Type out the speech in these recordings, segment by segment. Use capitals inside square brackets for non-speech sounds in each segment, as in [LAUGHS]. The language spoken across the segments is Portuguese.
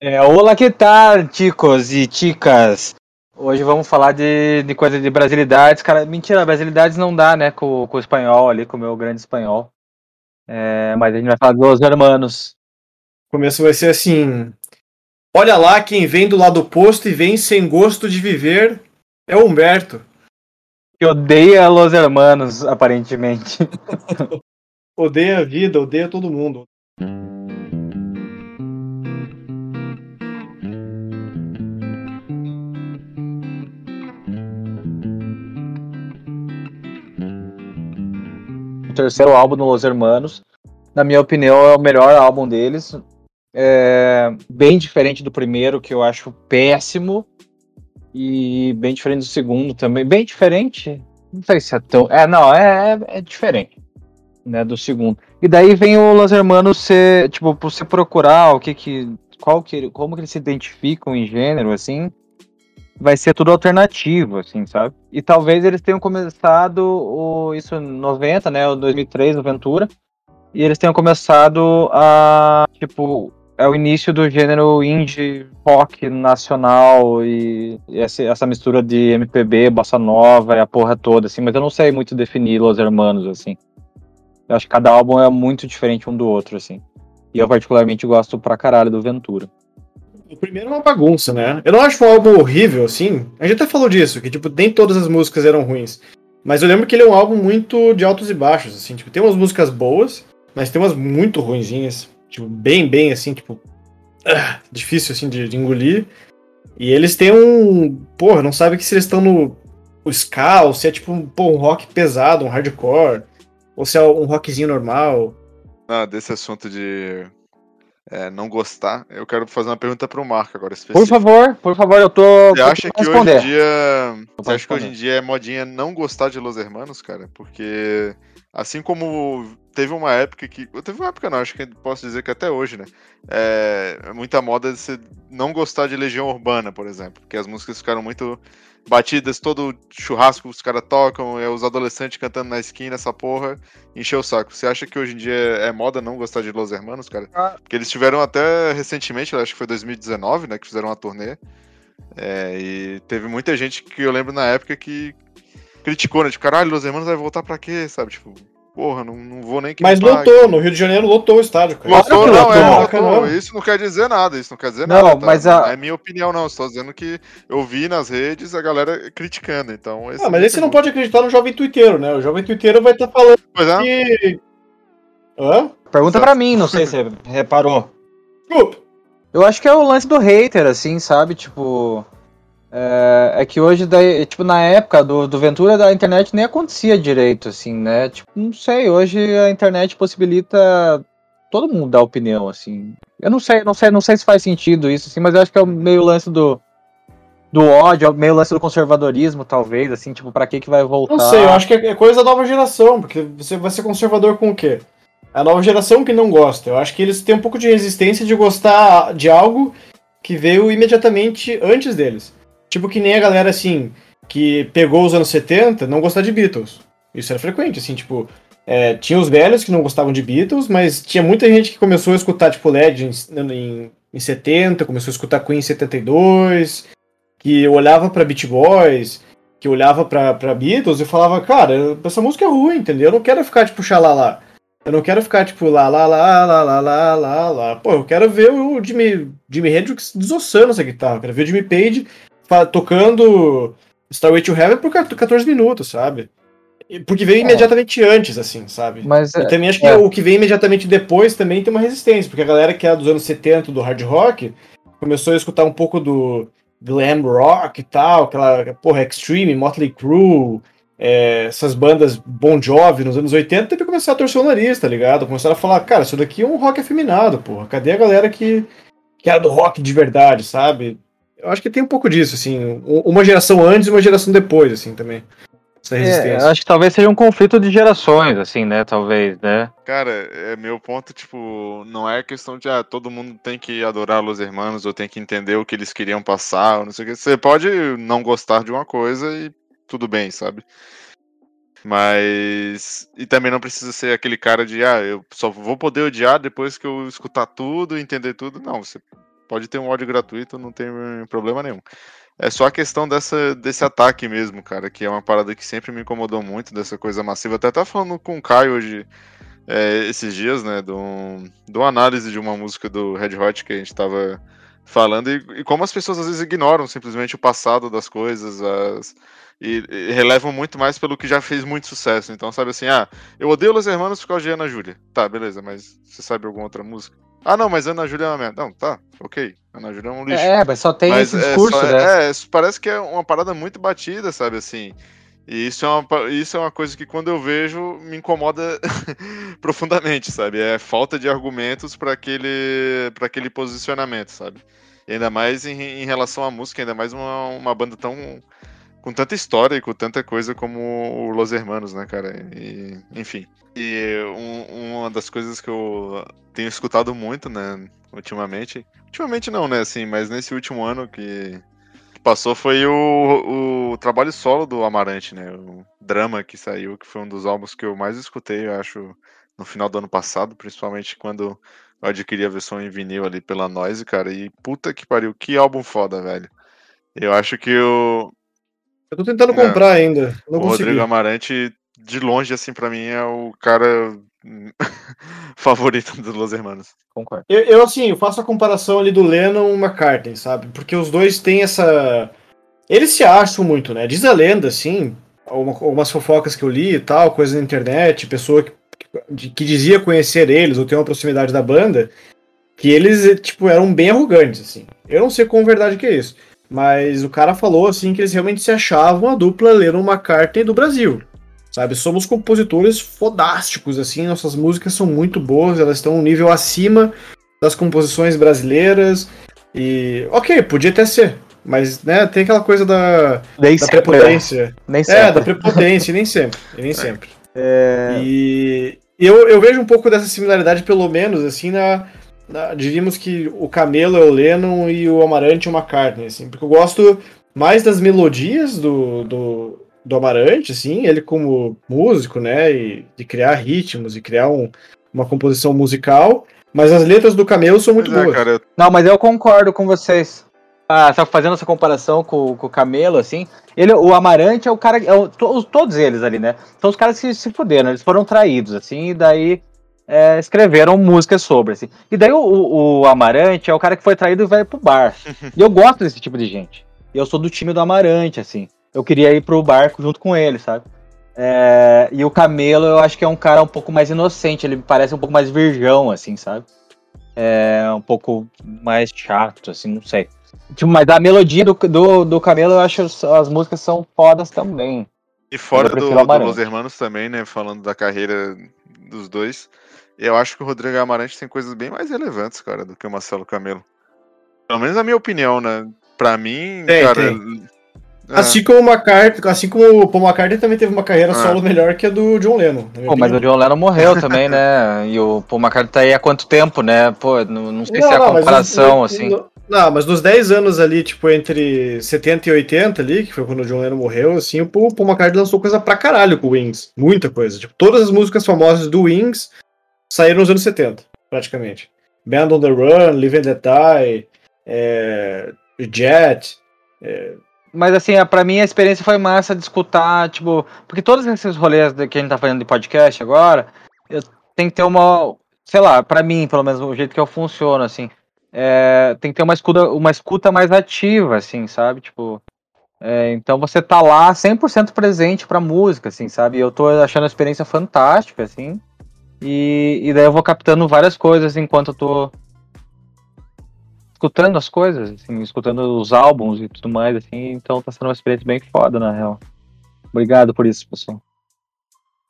É, olá, que tal, ticos e ticas? Hoje vamos falar de, de coisa de brasilidades. Cara, mentira, brasilidades não dá, né, com, com o espanhol ali, com o meu grande espanhol. É, mas a gente vai falar dos hermanos. O começo vai ser assim: Olha lá quem vem do lado oposto e vem sem gosto de viver é o Humberto. Que odeia Los Hermanos, aparentemente. [LAUGHS] odeia a vida, odeia todo mundo. Terceiro álbum do Los Hermanos, na minha opinião, é o melhor álbum deles. É bem diferente do primeiro, que eu acho péssimo. E bem diferente do segundo também. Bem diferente? Não sei se é tão. É, não, é, é, é diferente. Né, do segundo. E daí vem o Los Hermanos ser, tipo, você procurar o que que. Qual que, como que eles se identificam em gênero, assim, vai ser tudo alternativo, assim, sabe? E talvez eles tenham começado o, isso em 90, né, o 2003, o Ventura, e eles tenham começado a, tipo, é o início do gênero indie rock nacional e essa, essa, mistura de MPB, bossa nova e a porra toda, assim, mas eu não sei muito definir Los Hermanos, assim. Eu acho que cada álbum é muito diferente um do outro, assim. E eu particularmente gosto pra caralho do Ventura. O primeiro é uma bagunça, né? Eu não acho um álbum horrível, assim. A gente até falou disso, que, tipo, nem todas as músicas eram ruins. Mas eu lembro que ele é um álbum muito de altos e baixos, assim. Tipo, tem umas músicas boas, mas tem umas muito ruinzinhas. Tipo, bem, bem assim, tipo. Uh, difícil assim de, de, engolir. E eles têm um. Porra, não sabe que se eles estão no o ska, ou se é tipo um, pô, um rock pesado, um hardcore, ou se é um rockzinho normal. Ah, desse assunto de é, não gostar, eu quero fazer uma pergunta pro Marco agora. Por favor, por favor, eu tô. Você acha que hoje em dia. Você acha que hoje em dia é modinha não gostar de Los Hermanos, cara? Porque assim como teve uma época que. Teve uma época não, acho que posso dizer que até hoje, né? É muita moda de você não gostar de Legião Urbana, por exemplo. Porque as músicas ficaram muito batidas, todo churrasco os caras tocam, é os adolescentes cantando na esquina, essa porra, encheu o saco. Você acha que hoje em dia é moda não gostar de Los Hermanos, cara? Ah. Porque eles tiveram até recentemente, acho que foi 2019, né, que fizeram uma turnê. É, e teve muita gente que eu lembro na época que criticou, né? Tipo, caralho, Los Hermanos vai voltar pra quê, sabe? Tipo, porra, não, não vou nem que Mas lotou, no Rio de Janeiro lotou o estádio, cara. Lotou, não, lotou, é, lotou. Isso não quer dizer nada, isso não quer dizer não, nada. Tá? Mas a... Não é minha opinião, não. Estou dizendo que eu vi nas redes a galera criticando, então... Esse ah, mas esse não pode acreditar no jovem twitteiro, né? O jovem twitteiro vai estar tá falando pois é. que... Hã? Pergunta pra mim, não sei se você [LAUGHS] reparou. Desculpa. Eu acho que é o lance do hater, assim, sabe? Tipo... É, é, que hoje, daí, tipo, na época do, do Ventura, da internet nem acontecia direito, assim, né? Tipo, não sei, hoje a internet possibilita todo mundo dar opinião, assim. Eu não sei, não sei, não sei se faz sentido isso, assim, mas eu acho que é o meio lance do, do ódio, é meio lance do conservadorismo, talvez, assim, tipo, pra que que vai voltar? Não sei, eu acho que é coisa da nova geração, porque você vai ser conservador com o quê? A nova geração que não gosta. Eu acho que eles têm um pouco de resistência de gostar de algo que veio imediatamente antes deles. Tipo que nem a galera, assim, que pegou os anos 70 não gostar de Beatles. Isso era frequente, assim, tipo... É, tinha os velhos que não gostavam de Beatles, mas tinha muita gente que começou a escutar, tipo, LED em, em, em 70, começou a escutar Queen em 72, que olhava pra Beat Boys, que olhava pra, Beatles e falava, cara, essa música é ruim, entendeu? Eu não quero ficar, tipo, xalala. Eu não quero ficar, tipo, lá, lá, lá, lá, lá, lá, lá, lá. Pô, eu quero ver o Jimmy, Jimmy Hendrix desossando essa guitarra. Eu quero ver o Jimmy Page tocando Starway to Heaven por 14 minutos, sabe? Porque veio é. imediatamente antes, assim, sabe? Mas, e também acho que é. o que vem imediatamente depois também tem uma resistência, porque a galera que é dos anos 70 do hard rock começou a escutar um pouco do glam rock e tal, aquela, porra, Extreme, Motley Crue, é, essas bandas Bon Jovi nos anos 80, teve que começar a torcer o nariz, tá ligado? Começaram a falar, cara, isso daqui é um rock afeminado, porra. Cadê a galera que, que era do rock de verdade, sabe? Eu acho que tem um pouco disso, assim. Uma geração antes e uma geração depois, assim, também. Essa é, resistência. É, acho que talvez seja um conflito de gerações, assim, né? Talvez, né? Cara, é meu ponto, tipo, não é questão de ah, todo mundo tem que adorar Los Hermanos ou tem que entender o que eles queriam passar, ou não sei o que. Você pode não gostar de uma coisa e tudo bem, sabe? Mas. E também não precisa ser aquele cara de, ah, eu só vou poder odiar depois que eu escutar tudo, entender tudo. Não, você pode ter um áudio gratuito, não tem problema nenhum. É só a questão dessa, desse ataque mesmo, cara, que é uma parada que sempre me incomodou muito, dessa coisa massiva. Até tava falando com o Caio hoje, é, esses dias, né, do, do análise de uma música do Red Hot que a gente tava falando, e, e como as pessoas às vezes ignoram simplesmente o passado das coisas, as, e, e, relevam muito mais pelo que já fez muito sucesso. Então, sabe assim, ah, eu odeio Los Hermanos por causa de Ana Júlia. Tá, beleza, mas você sabe alguma outra música? Ah, não, mas Ana Júlia é uma merda. Não, tá, ok. Ana Júlia é um lixo. É, mas só tem mas esse discurso, é só, né? É, parece que é uma parada muito batida, sabe assim. E isso é uma, isso é uma coisa que quando eu vejo me incomoda [LAUGHS] profundamente, sabe? É falta de argumentos para aquele, aquele posicionamento, sabe? E ainda mais em, em, relação à música, ainda mais uma, uma banda tão. Com tanta história e com tanta coisa como o Los Hermanos, né, cara? E, enfim. E um, uma das coisas que eu tenho escutado muito, né, ultimamente. Ultimamente não, né, assim, mas nesse último ano que, passou foi o, o trabalho solo do Amarante, né? O Drama que saiu, que foi um dos álbuns que eu mais escutei, eu acho, no final do ano passado, principalmente quando eu adquiri a versão em vinil ali pela Noise, cara, e puta que pariu, que álbum foda, velho. Eu acho que o. Eu tô tentando é, comprar ainda. Não o consegui. Rodrigo Amarante, de longe, assim, para mim, é o cara [LAUGHS] favorito dos Los Hermanos. Concordo. Eu, eu, assim, eu faço a comparação ali do Lennon e McCartney, sabe? Porque os dois têm essa. Eles se acham muito, né? Diz a lenda, assim, algumas fofocas que eu li e tal, coisa na internet, pessoa que de, que dizia conhecer eles ou ter uma proximidade da banda, que eles, tipo, eram bem arrogantes, assim. Eu não sei com verdade que é isso. Mas o cara falou, assim, que eles realmente se achavam a dupla Lennon McCartney do Brasil. Sabe? Somos compositores fodásticos, assim. Nossas músicas são muito boas, elas estão um nível acima das composições brasileiras. E, ok, podia até ser. Mas, né, tem aquela coisa da, da né? prepotência. Nem sempre. É, da prepotência, nem sempre. Nem sempre. É... E eu, eu vejo um pouco dessa similaridade, pelo menos, assim, na, diríamos que o Camelo é o Lennon e o Amarante é o McCartney, assim, porque eu gosto mais das melodias do, do, do Amarante, assim, ele como músico, né, e de criar ritmos e criar um, uma composição musical, mas as letras do Camelo são muito é, boas. Cara, eu... Não, mas eu concordo com vocês. Ah, tá fazendo essa comparação com, com o Camelo, assim. Ele, o Amarante é o cara. É o, to, todos eles ali, né? São os caras que se fuderam, eles foram traídos, assim, e daí é, escreveram músicas sobre, assim. E daí o, o, o, Amarante é o cara que foi traído e vai pro bar. [LAUGHS] e eu gosto desse tipo de gente. Eu sou do time do Amarante, assim. Eu queria ir pro barco junto com ele, sabe? É, e o Camelo, eu acho que é um cara um pouco mais inocente, ele parece um pouco mais virgão, assim, sabe? É um pouco mais chato, assim, não sei. Tipo, mas a melodia do, do, do Camelo, eu acho as músicas são fodas também. E fora do, do Los Hermanos também, né? Falando da carreira dos dois, eu acho que o Rodrigo Amarante tem coisas bem mais relevantes, cara, do que o Marcelo Camelo. Pelo menos a minha opinião, né? Pra mim, tem, cara. Tem. É. Assim como o McCartney, assim como o Paul McCartney também teve uma carreira é. solo melhor que a do John Lennon. Pô, mas o John Lennon morreu [LAUGHS] também, né? E o Paul McCartney tá aí há quanto tempo, né? Pô, não, não sei não, se é a comparação, mas, assim. Não, mas nos 10 anos ali, tipo, entre 70 e 80 ali, que foi quando o John Lennon morreu, assim, o Paul McCartney lançou coisa pra caralho com o Wings. Muita coisa. Tipo, todas as músicas famosas do Wings saíram nos anos 70, praticamente. Band on the Run, Live and Let é, Jet, é, mas assim, para mim a experiência foi massa de escutar, tipo, porque todos esses rolês que a gente tá fazendo de podcast agora, eu tenho que ter uma, sei lá, para mim, pelo menos o jeito que eu funciono, assim, é, tem que ter uma escuta, uma escuta mais ativa, assim, sabe? Tipo, é, então você tá lá 100% presente pra música, assim, sabe? Eu tô achando a experiência fantástica, assim, e, e daí eu vou captando várias coisas enquanto eu tô escutando as coisas, assim, escutando os álbuns e tudo mais, assim, então tá sendo uma experiência bem foda, na real. Obrigado por isso, pessoal.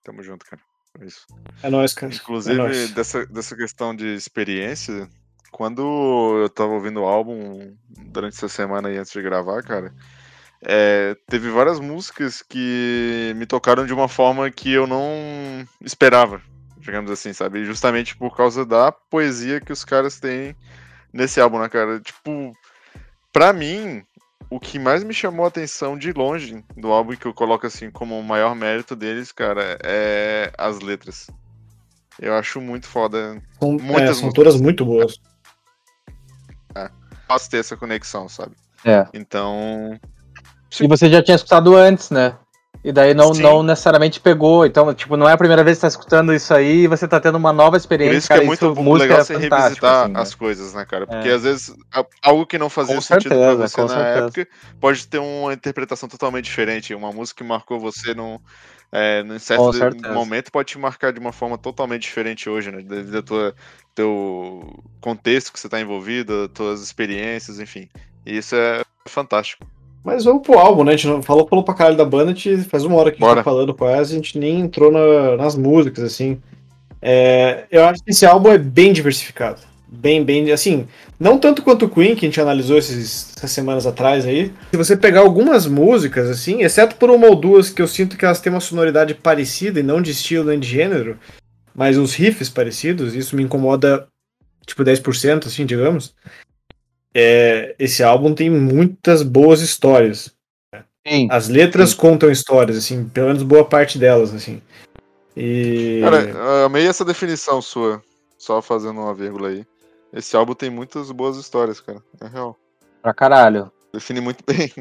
Tamo junto, cara. É isso. É nóis, cara. Inclusive, é nóis. Dessa, dessa questão de experiência, quando eu tava ouvindo o álbum durante essa semana aí antes de gravar, cara, é, teve várias músicas que me tocaram de uma forma que eu não esperava, digamos assim, sabe? Justamente por causa da poesia que os caras têm nesse álbum, né, cara? Tipo, pra mim, o que mais me chamou a atenção de longe do álbum, que eu coloco assim como o maior mérito deles, cara, é as letras. Eu acho muito foda. São, é, são todas muito boas. É. fácil ter essa conexão, sabe? É. Então. E você já tinha escutado antes, né? E daí não, não necessariamente pegou. Então, tipo, não é a primeira vez que você tá escutando isso aí e você tá tendo uma nova experiência. Por isso que é muito isso, legal é você revisitar assim, né? as coisas, né, cara? Porque é. às vezes algo que não fazia com sentido certeza, pra você na certeza. época pode ter uma interpretação totalmente diferente. Uma música que marcou você num, é, num certo momento pode te marcar de uma forma totalmente diferente hoje, né? Devido ao tua, teu contexto que você tá envolvido, tuas experiências, enfim. E isso é fantástico. Mas vamos pro álbum, né? A gente não falou, falou pra caralho da banda, a gente faz uma hora que a gente Bora. tá falando quase, a gente nem entrou na, nas músicas, assim. É, eu acho que esse álbum é bem diversificado. Bem, bem, assim, não tanto quanto o Queen, que a gente analisou esses, essas semanas atrás aí. Se você pegar algumas músicas, assim, exceto por uma ou duas que eu sinto que elas têm uma sonoridade parecida e não de estilo nem de gênero, mas uns riffs parecidos, isso me incomoda, tipo, 10%, assim, digamos é, esse álbum tem muitas boas histórias. Sim, As letras sim. contam histórias, assim, pelo menos boa parte delas, assim. E... Cara, amei essa definição sua, só fazendo uma vírgula aí. Esse álbum tem muitas boas histórias, cara. É real. Pra caralho. Define muito bem.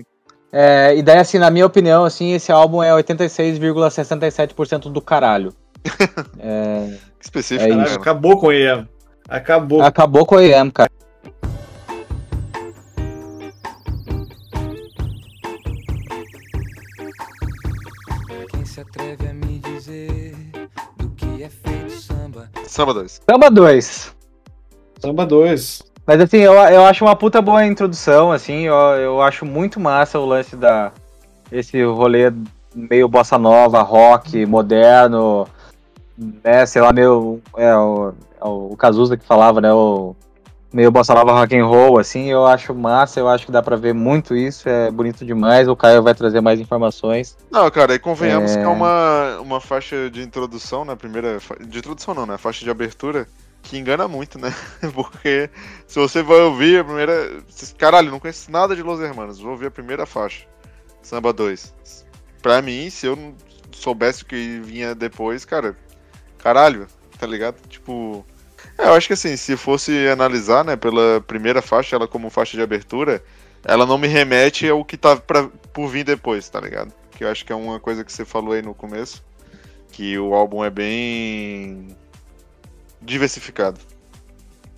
É, e daí, assim, na minha opinião, assim, esse álbum é 86,67% do caralho. [LAUGHS] é... Que específico, é isso. Acabou com o EM. Acabou. Acabou com o EM, cara. Samba 2. Samba 2. Samba 2. Mas assim, eu, eu acho uma puta boa introdução, assim, eu, eu acho muito massa o lance da. Esse rolê meio bossa nova, rock, moderno, né, sei lá, meio. É, o, é o Cazuza que falava, né? O, meio bossa nova rock and roll, assim, eu acho massa, eu acho que dá pra ver muito isso, é bonito demais, o Caio vai trazer mais informações. Não, cara, e convenhamos é... que é uma, uma faixa de introdução, né, primeira, de introdução não, né, faixa de abertura, que engana muito, né, [LAUGHS] porque se você vai ouvir a primeira, caralho, não conheço nada de Los Hermanos, vou ouvir a primeira faixa, Samba 2. Pra mim, se eu não soubesse o que vinha depois, cara, caralho, tá ligado? Tipo é, eu acho que assim, se fosse analisar, né, pela primeira faixa, ela como faixa de abertura, ela não me remete ao que tá pra, por vir depois, tá ligado? Que eu acho que é uma coisa que você falou aí no começo, que o álbum é bem diversificado.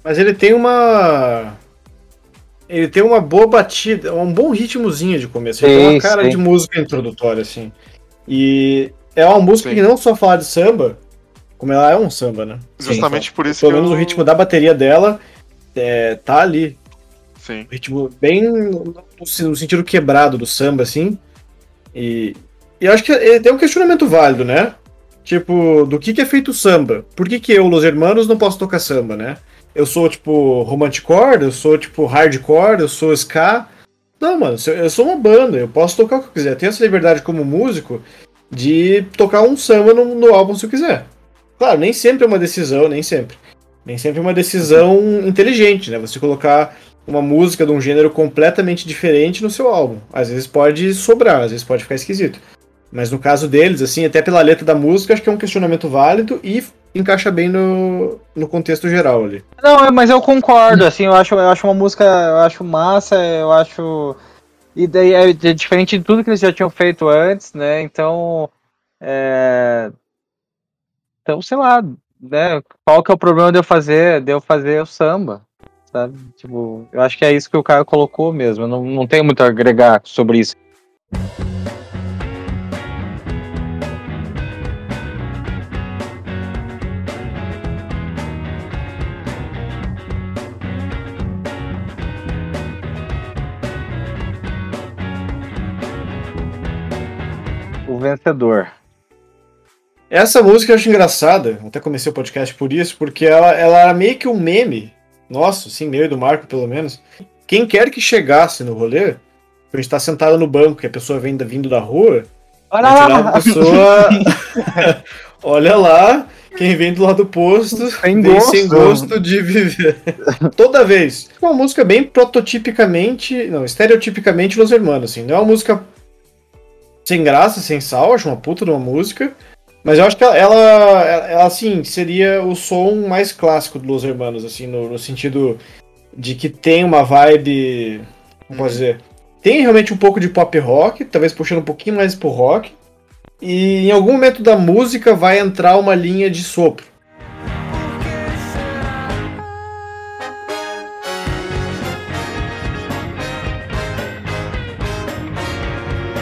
Mas ele tem uma ele tem uma boa batida, um bom ritmozinho de começo. Ele sim, tem uma cara sim. de música introdutória, assim. E é uma música sim. que não só fala de samba, como ela é um samba, né? Justamente Sim, por isso Pelo menos eu... o ritmo da bateria dela é, tá ali. Sim. O ritmo bem no, no, sentido quebrado do samba, assim. E, e eu acho que tem um questionamento válido, né? Tipo, do que, que é feito o samba? Por que, que eu, Los Hermanos, não posso tocar samba, né? Eu sou, tipo, romanticore, eu sou, tipo, hardcore, eu sou ska. Não, mano, eu sou uma banda, eu posso tocar o que eu quiser. Eu tenho essa liberdade como músico de tocar um samba no, no álbum se eu quiser. Claro, nem sempre é uma decisão, nem sempre. Nem sempre é uma decisão inteligente, né? Você colocar uma música de um gênero completamente diferente no seu álbum. Às vezes pode sobrar, às vezes pode ficar esquisito. Mas no caso deles, assim, até pela letra da música, acho que é um questionamento válido e encaixa bem no, no contexto geral ali. Não, é, mas eu concordo, assim, eu acho, eu acho uma música, eu acho massa, eu acho. E daí é, é diferente de tudo que eles já tinham feito antes, né? Então. É... Então, sei lá, né? Qual que é o problema de eu fazer, de eu fazer o samba? Sabe? Tipo, eu acho que é isso que o cara colocou mesmo. Eu não, não tenho muito a agregar sobre isso. O vencedor. Essa música eu acho engraçada, até comecei o podcast por isso, porque ela, ela era meio que um meme, nosso, sim, meu e do Marco pelo menos. Quem quer que chegasse no rolê, a gente tá sentado no banco, que a pessoa vem vindo da rua, olha lá, a pessoa, [LAUGHS] olha lá, quem vem do lado oposto sem gosto. sem gosto de viver. Toda vez. É uma música bem prototipicamente, não, estereotipicamente Los Hermanos, assim. Não é uma música sem graça, sem sal, acho uma puta de uma música. Mas eu acho que ela, ela, ela, assim, seria o som mais clássico do Los Hermanos, assim, no, no sentido de que tem uma vibe. Como posso dizer? Tem realmente um pouco de pop rock, talvez puxando um pouquinho mais pro rock. E em algum momento da música vai entrar uma linha de sopro.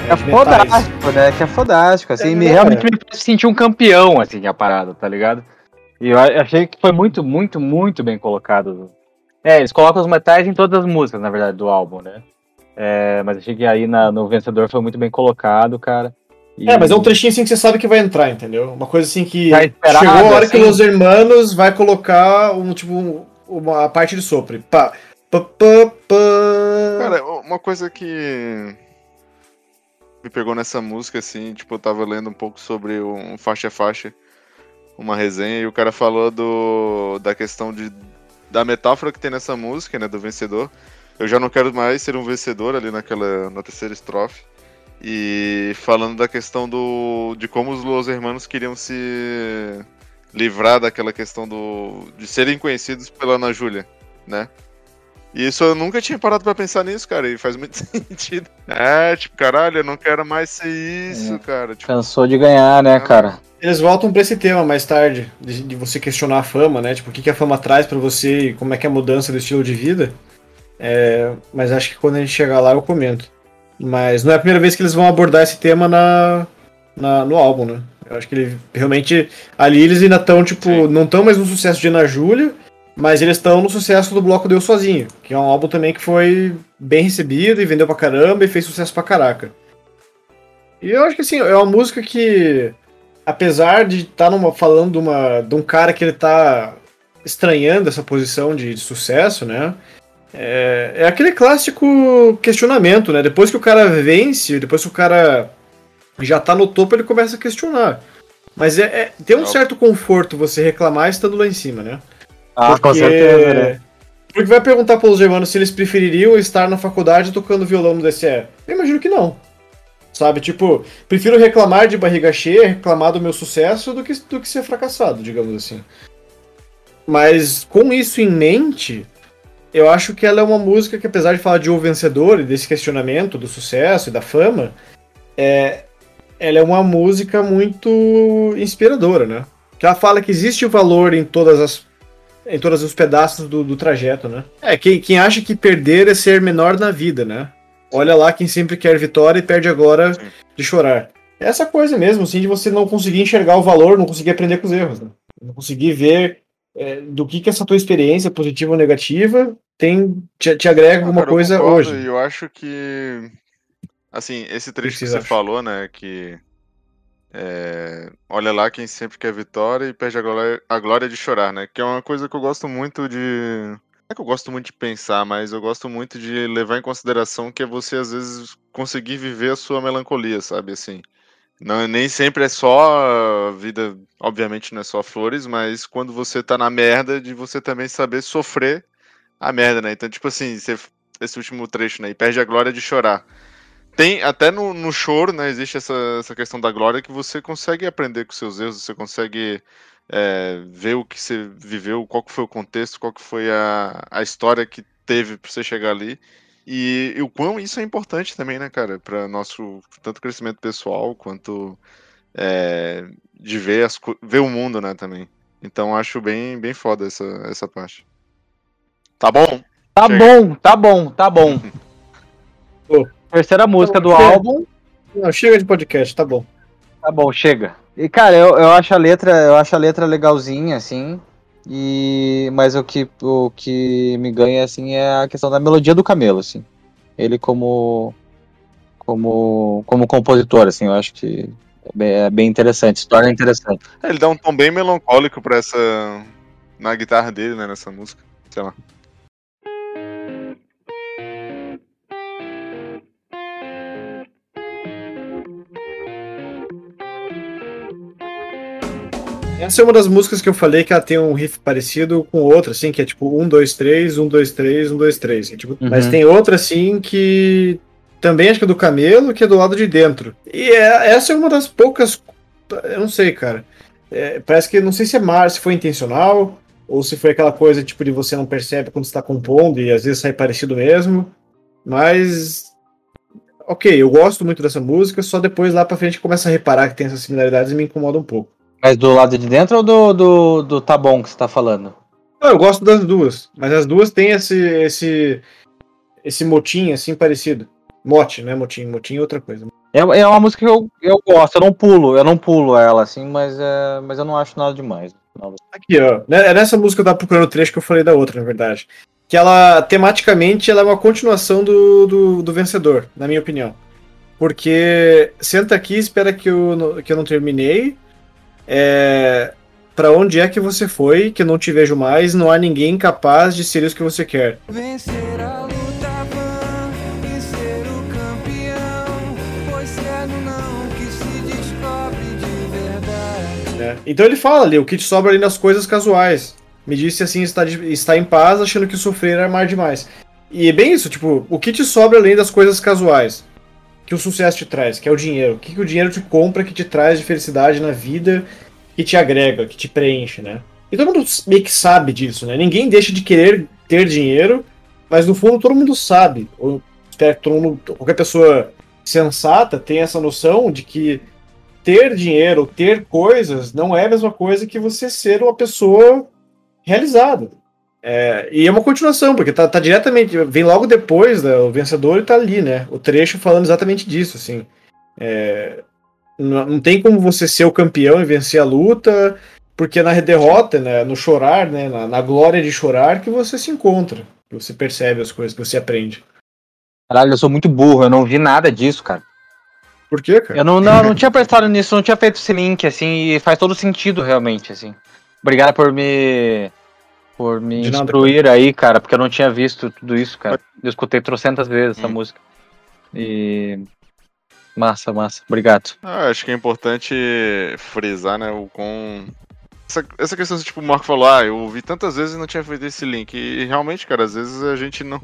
É fodástico, né? Que é fodástico, assim, é, me, realmente me faz sentir um campeão, assim, a parada, tá ligado? E eu achei que foi muito, muito, muito bem colocado. É, eles colocam os metais em todas as músicas, na verdade, do álbum, né? É, mas achei que aí na, no vencedor foi muito bem colocado, cara. E... É, mas é um trechinho assim que você sabe que vai entrar, entendeu? Uma coisa assim que chegou a hora assim... que os hermanos vai colocar um tipo uma parte de sopro. Pá, pá, pá, pá. Cara, uma coisa que me pegou nessa música, assim, tipo, eu tava lendo um pouco sobre um faixa a faixa, uma resenha, e o cara falou do, da questão de, da metáfora que tem nessa música, né, do vencedor. Eu já não quero mais ser um vencedor ali naquela, na terceira estrofe. E falando da questão do, de como os Los Hermanos queriam se livrar daquela questão do, de serem conhecidos pela Ana Júlia, né? Isso eu nunca tinha parado pra pensar nisso, cara, e faz muito [LAUGHS] sentido. É, tipo, caralho, eu não quero mais ser isso, é. cara. Tipo, Cansou de ganhar, né, cara? Eles voltam pra esse tema mais tarde, de, de você questionar a fama, né? Tipo, o que, que a fama traz para você e como é que é a mudança do estilo de vida. É, mas acho que quando a gente chegar lá eu comento. Mas não é a primeira vez que eles vão abordar esse tema na, na no álbum, né? Eu acho que ele realmente. Ali eles ainda estão, tipo, Sim. não estão mais no sucesso de Ana Júlia mas eles estão no sucesso do Bloco Deu Sozinho, que é um álbum também que foi bem recebido e vendeu pra caramba e fez sucesso pra caraca. E eu acho que assim, é uma música que, apesar de estar tá falando de, uma, de um cara que ele tá estranhando essa posição de, de sucesso, né? É, é, aquele clássico questionamento, né? Depois que o cara vence, depois que o cara já tá no topo, ele começa a questionar. Mas é, é tem um certo conforto você reclamar estando lá em cima, né? Ah, porque... com certeza, né? Porque vai perguntar para os germanos se eles prefeririam estar na faculdade tocando violão no DCE. Eu imagino que não. Sabe, tipo, prefiro reclamar de barriga cheia, reclamar do meu sucesso, do que, do que ser fracassado, digamos assim. Mas com isso em mente, eu acho que ela é uma música que, apesar de falar de o vencedor e desse questionamento do sucesso e da fama, é, ela é uma música muito inspiradora, né? Que ela fala que existe o valor em todas as em todos os pedaços do, do trajeto, né? É, quem, quem acha que perder é ser menor na vida, né? Olha lá quem sempre quer vitória e perde agora Sim. de chorar. É essa coisa mesmo, assim, de você não conseguir enxergar o valor, não conseguir aprender com os erros, né? Não conseguir ver é, do que, que essa tua experiência, positiva ou negativa, tem te, te agrega alguma cara, coisa eu hoje. Eu acho que, assim, esse trecho que, que você acha? falou, né, que é, olha lá quem sempre quer vitória e perde a glória, a glória de chorar, né? Que é uma coisa que eu gosto muito de. Não é que eu gosto muito de pensar, mas eu gosto muito de levar em consideração que é você, às vezes, conseguir viver a sua melancolia, sabe? Assim. Não, nem sempre é só a vida, obviamente não é só flores, mas quando você tá na merda, de você também saber sofrer a merda, né? Então, tipo assim, você, esse último trecho, né? E perde a glória de chorar tem até no, no choro, né? Existe essa, essa questão da glória que você consegue aprender com seus erros, você consegue é, ver o que você viveu, qual que foi o contexto, qual que foi a, a história que teve para você chegar ali. E, e, o quão isso é importante também, né, cara, para nosso tanto crescimento pessoal quanto é, de ver, as, ver o mundo, né, também. Então acho bem, bem foda essa, essa parte. Tá bom? Tá Chega. bom, tá bom, tá bom. [LAUGHS] Terceira música do chega. álbum. Não, chega de podcast, tá bom. Tá bom, chega. E cara, eu, eu acho a letra, eu acho a letra legalzinha, assim. E mas o que o que me ganha assim é a questão da melodia do Camelo, assim. Ele como como como compositor, assim, eu acho que é bem, é bem interessante, se torna interessante. É, ele dá um tom bem melancólico para essa na guitarra dele, né, nessa música, sei lá. Essa é uma das músicas que eu falei que ela tem um riff parecido com outra, assim, que é tipo 1, 2, 3, 1, 2, 3, 1, 2, 3. tipo, uhum. Mas tem outra, assim, que também acho que é do Camelo, que é do lado de dentro. E é, essa é uma das poucas. Eu não sei, cara. É, parece que não sei se é mar, se foi intencional, ou se foi aquela coisa tipo de você não percebe quando está compondo e às vezes sai parecido mesmo. Mas ok, eu gosto muito dessa música, só depois lá pra frente começa a reparar que tem essas similaridades e me incomoda um pouco. Mas do lado de dentro ou do, do, do tá bom que você tá falando? Não, eu gosto das duas, mas as duas têm esse esse esse motim assim parecido. Mote, né? Motim, motim é outra coisa. É, é uma música que eu, eu gosto, eu não pulo, eu não pulo ela assim, mas, é, mas eu não acho nada demais. Aqui, ó. Né, é nessa música que eu tava procurando o trecho que eu falei da outra, na verdade. Que ela, tematicamente, ela é uma continuação do, do, do vencedor, na minha opinião. Porque senta aqui espera que eu, que eu não terminei. É, para onde é que você foi, que eu não te vejo mais, não há ninguém capaz de ser isso que você quer. Vencer a luta e ser o campeão, pois não que se descobre de verdade. É. Então ele fala ali, o que te sobra ali nas coisas casuais. Me disse assim, está, está em paz, achando que sofrer é amar demais. E é bem isso, tipo, o que te sobra além das coisas casuais? Que o sucesso te traz, que é o dinheiro. O que, que o dinheiro te compra que te traz de felicidade na vida que te agrega, que te preenche, né? E todo mundo meio que sabe disso, né? Ninguém deixa de querer ter dinheiro, mas no fundo todo mundo sabe, ou espero todo mundo, qualquer pessoa sensata tenha essa noção de que ter dinheiro, ter coisas, não é a mesma coisa que você ser uma pessoa realizada. É, e é uma continuação, porque tá, tá diretamente, vem logo depois, né, o vencedor e tá ali, né? O trecho falando exatamente disso, assim. É, não, tem como você ser o campeão e vencer a luta, porque na derrota, né, no chorar, né, na, na glória de chorar, que você se encontra, que você percebe as coisas, que você aprende. Caralho, eu sou muito burro, eu não vi nada disso, cara. Por quê, cara? Eu não, não, não tinha prestado nisso, não tinha feito esse link, assim, e faz todo sentido, realmente, assim. Obrigado por me. Por me De instruir nada, aí, cara, porque eu não tinha visto tudo isso, cara. Eu escutei trocentas vezes essa hum. música. E. Massa, massa. Obrigado. Ah, acho que é importante frisar, né, o com essa, essa questão, tipo, o Marco falou, ah, eu ouvi tantas vezes e não tinha feito esse link. E realmente, cara, às vezes a gente não.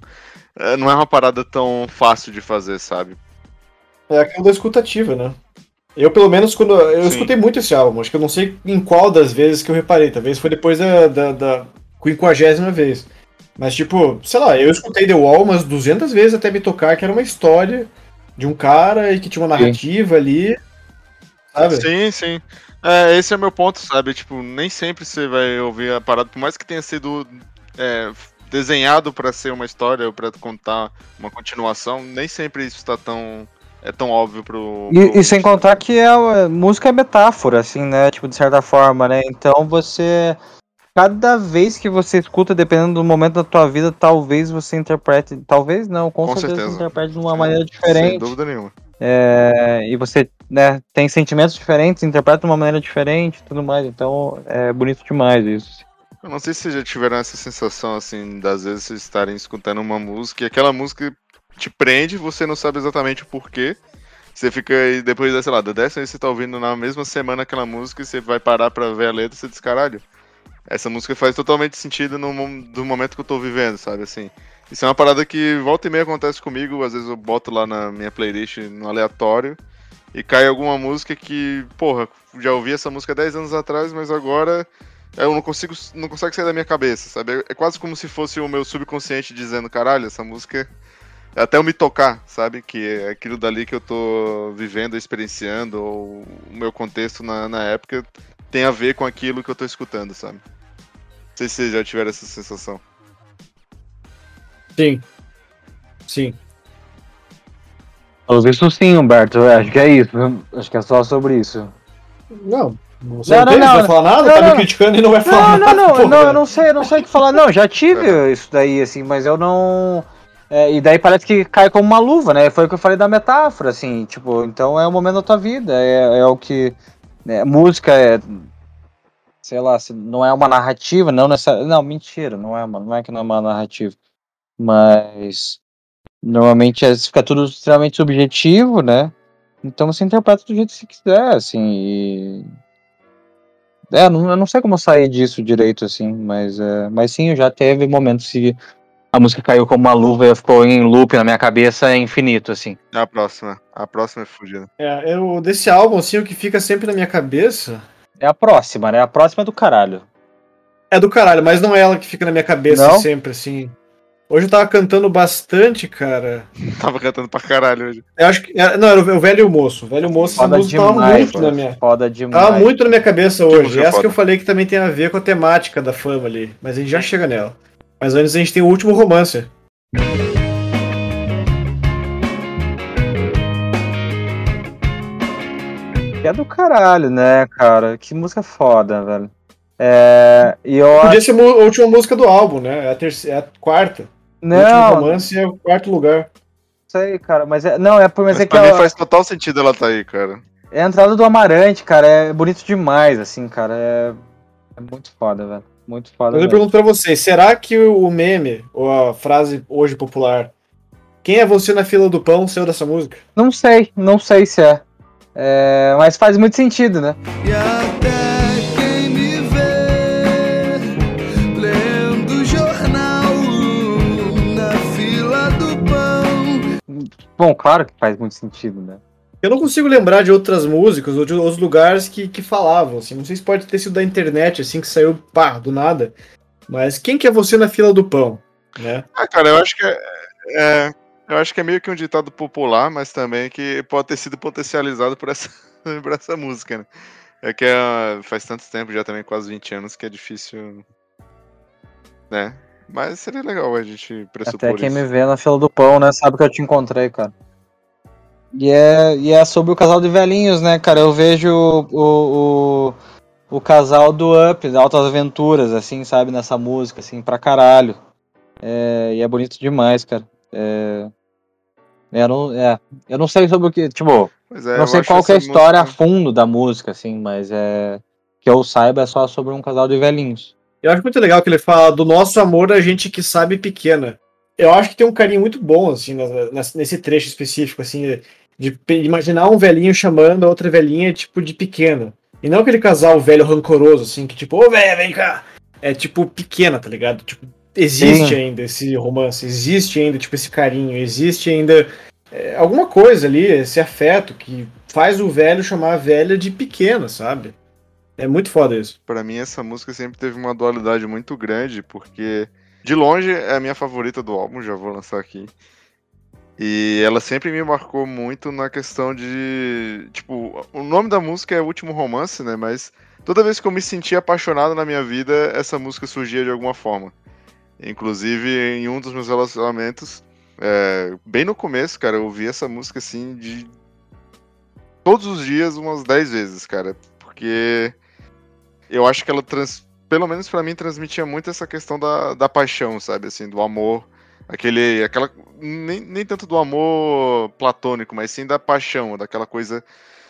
É, não é uma parada tão fácil de fazer, sabe? É aquela da escutativa, né? Eu, pelo menos, quando. Eu Sim. escutei muito esse álbum, acho que eu não sei em qual das vezes que eu reparei. Talvez foi depois da, da, da quinquagésima vez. Mas, tipo, sei lá, eu escutei The Wall umas 200 vezes até me tocar que era uma história de um cara e que tinha uma narrativa sim. ali. Sabe? Sim, sim. É, esse é o meu ponto, sabe? Tipo, nem sempre você vai ouvir a parada, por mais que tenha sido é, desenhado para ser uma história ou para contar uma continuação, nem sempre isso está tão é tão óbvio pro. pro e, e, sem contar que é, música é metáfora, assim, né? Tipo, de certa forma, né? Então você cada vez que você escuta, dependendo do momento da tua vida, talvez você interprete, talvez não, com, com certeza, certeza. interprete de uma Sim, maneira diferente. Sem dúvida nenhuma. É, e você né, tem sentimentos diferentes, interpreta de uma maneira diferente tudo mais. Então é bonito demais isso. Eu não sei se vocês já tiveram essa sensação, assim, das vezes vocês estarem escutando uma música e aquela música te prende, você não sabe exatamente o porquê. Você fica aí, depois, sei lá, da décima vez você tá ouvindo na mesma semana aquela música e você vai parar pra ver a letra e você diz, caralho, essa música faz totalmente sentido no momento que eu tô vivendo, sabe? Assim, isso é uma parada que volta e meia acontece comigo. Às vezes eu boto lá na minha playlist no aleatório e cai alguma música que, porra, já ouvi essa música 10 anos atrás, mas agora eu não consigo, não consegue sair da minha cabeça, sabe? É quase como se fosse o meu subconsciente dizendo, caralho, essa música até eu me tocar, sabe? Que é aquilo dali que eu tô vivendo, experienciando, ou o meu contexto na, na época tem a ver com aquilo que eu tô escutando, sabe? Não sei se vocês já tiveram essa sensação. Sim. Sim. Pelo visto sim, Humberto. Acho que é isso. Acho que é só sobre isso. Não. Você não, não, não, não vai falar nada? Não, tá me criticando e não vai falar não, nada. Não, não, não, eu não sei, eu não sei o que falar. Não, já tive é. isso daí, assim, mas eu não. É, e daí parece que cai como uma luva, né? Foi o que eu falei da metáfora, assim, tipo, então é o momento da tua vida, é, é o que. Né, música é sei lá, se não é uma narrativa, não nessa, não, mentira, não é uma, não é que não é uma narrativa, mas normalmente é, fica tudo extremamente subjetivo, né? Então você interpreta do jeito que você quiser, assim, e... É, não, eu não sei como sair disso direito, assim, mas, é, mas sim, já teve momentos que a música caiu como uma luva e ficou em loop na minha cabeça é infinito, assim. A próxima, a próxima é fugida. É, eu, desse álbum, assim, o que fica sempre na minha cabeça é a próxima, né? A próxima é do caralho. é do caralho, mas não é ela que fica na minha cabeça não? sempre, assim. Hoje eu tava cantando bastante, cara. [LAUGHS] tava cantando pra caralho hoje. Eu acho que. Não, era o velho e o moço. O velho e o moço, foda essa música demais, tava muito na minha. Foda demais. Tava muito na minha cabeça hoje. essa foda. que eu falei que também tem a ver com a temática da fama ali. Mas a gente já chega nela. Mas antes a gente tem o último romance. É do caralho, né, cara? Que música foda, velho. É, e eu Podia acho... ser a última música do álbum, né? É a, terceira, é a quarta. Não. O último romance é o quarto lugar. Sei, cara, mas é, não, é mas, mas é que ela... faz total sentido ela tá aí, cara. É a entrada do Amarante, cara, é bonito demais, assim, cara, é, é muito foda, velho. Muito foda. Eu pergunto pra vocês, será que o meme, ou a frase hoje popular, quem é você na fila do pão, saiu dessa música? Não sei, não sei se é. É mas faz muito sentido, né? E até quem me vê lendo jornal na fila do pão. Bom, claro que faz muito sentido, né? Eu não consigo lembrar de outras músicas ou de outros lugares que, que falavam, assim. Não sei se pode ter sido da internet, assim, que saiu, pá, do nada. Mas quem que é você na fila do pão, né? Ah, cara, eu acho que é, é eu acho que é meio que um ditado popular, mas também que pode ter sido potencializado por essa, [LAUGHS] por essa música, né? É que é, faz tanto tempo, já também quase 20 anos, que é difícil, né? Mas seria legal a gente pressupor Até quem isso. me vê na fila do pão, né, sabe que eu te encontrei, cara. E é, e é sobre o casal de velhinhos, né, cara? Eu vejo o, o, o, casal do Up, da Altas Aventuras, assim, sabe, nessa música, assim, pra caralho. É, e é bonito demais, cara. É, eu, não, é, eu não sei sobre o que, tipo, é, não sei qual que é a história música... a fundo da música, assim, mas é que eu saiba é só sobre um casal de velhinhos. Eu acho muito legal que ele fala do nosso amor a gente que sabe pequena. Eu acho que tem um carinho muito bom, assim, nesse trecho específico, assim, de imaginar um velhinho chamando a outra velhinha, tipo, de pequena. E não aquele casal velho rancoroso, assim, que tipo, ô velho, vem cá. É tipo pequena, tá ligado? Tipo, existe Sim. ainda esse romance, existe ainda, tipo, esse carinho, existe ainda é, alguma coisa ali, esse afeto que faz o velho chamar a velha de pequena, sabe? É muito foda isso. Para mim, essa música sempre teve uma dualidade muito grande, porque de longe é a minha favorita do álbum, já vou lançar aqui. E ela sempre me marcou muito na questão de. Tipo, o nome da música é Último Romance, né? Mas toda vez que eu me sentia apaixonado na minha vida, essa música surgia de alguma forma. Inclusive, em um dos meus relacionamentos, é, bem no começo, cara, eu ouvi essa música assim de. Todos os dias, umas 10 vezes, cara. Porque eu acho que ela, trans... pelo menos para mim, transmitia muito essa questão da, da paixão, sabe? Assim, do amor Aquele. Aquela. Nem, nem tanto do amor platônico, mas sim da paixão, daquela coisa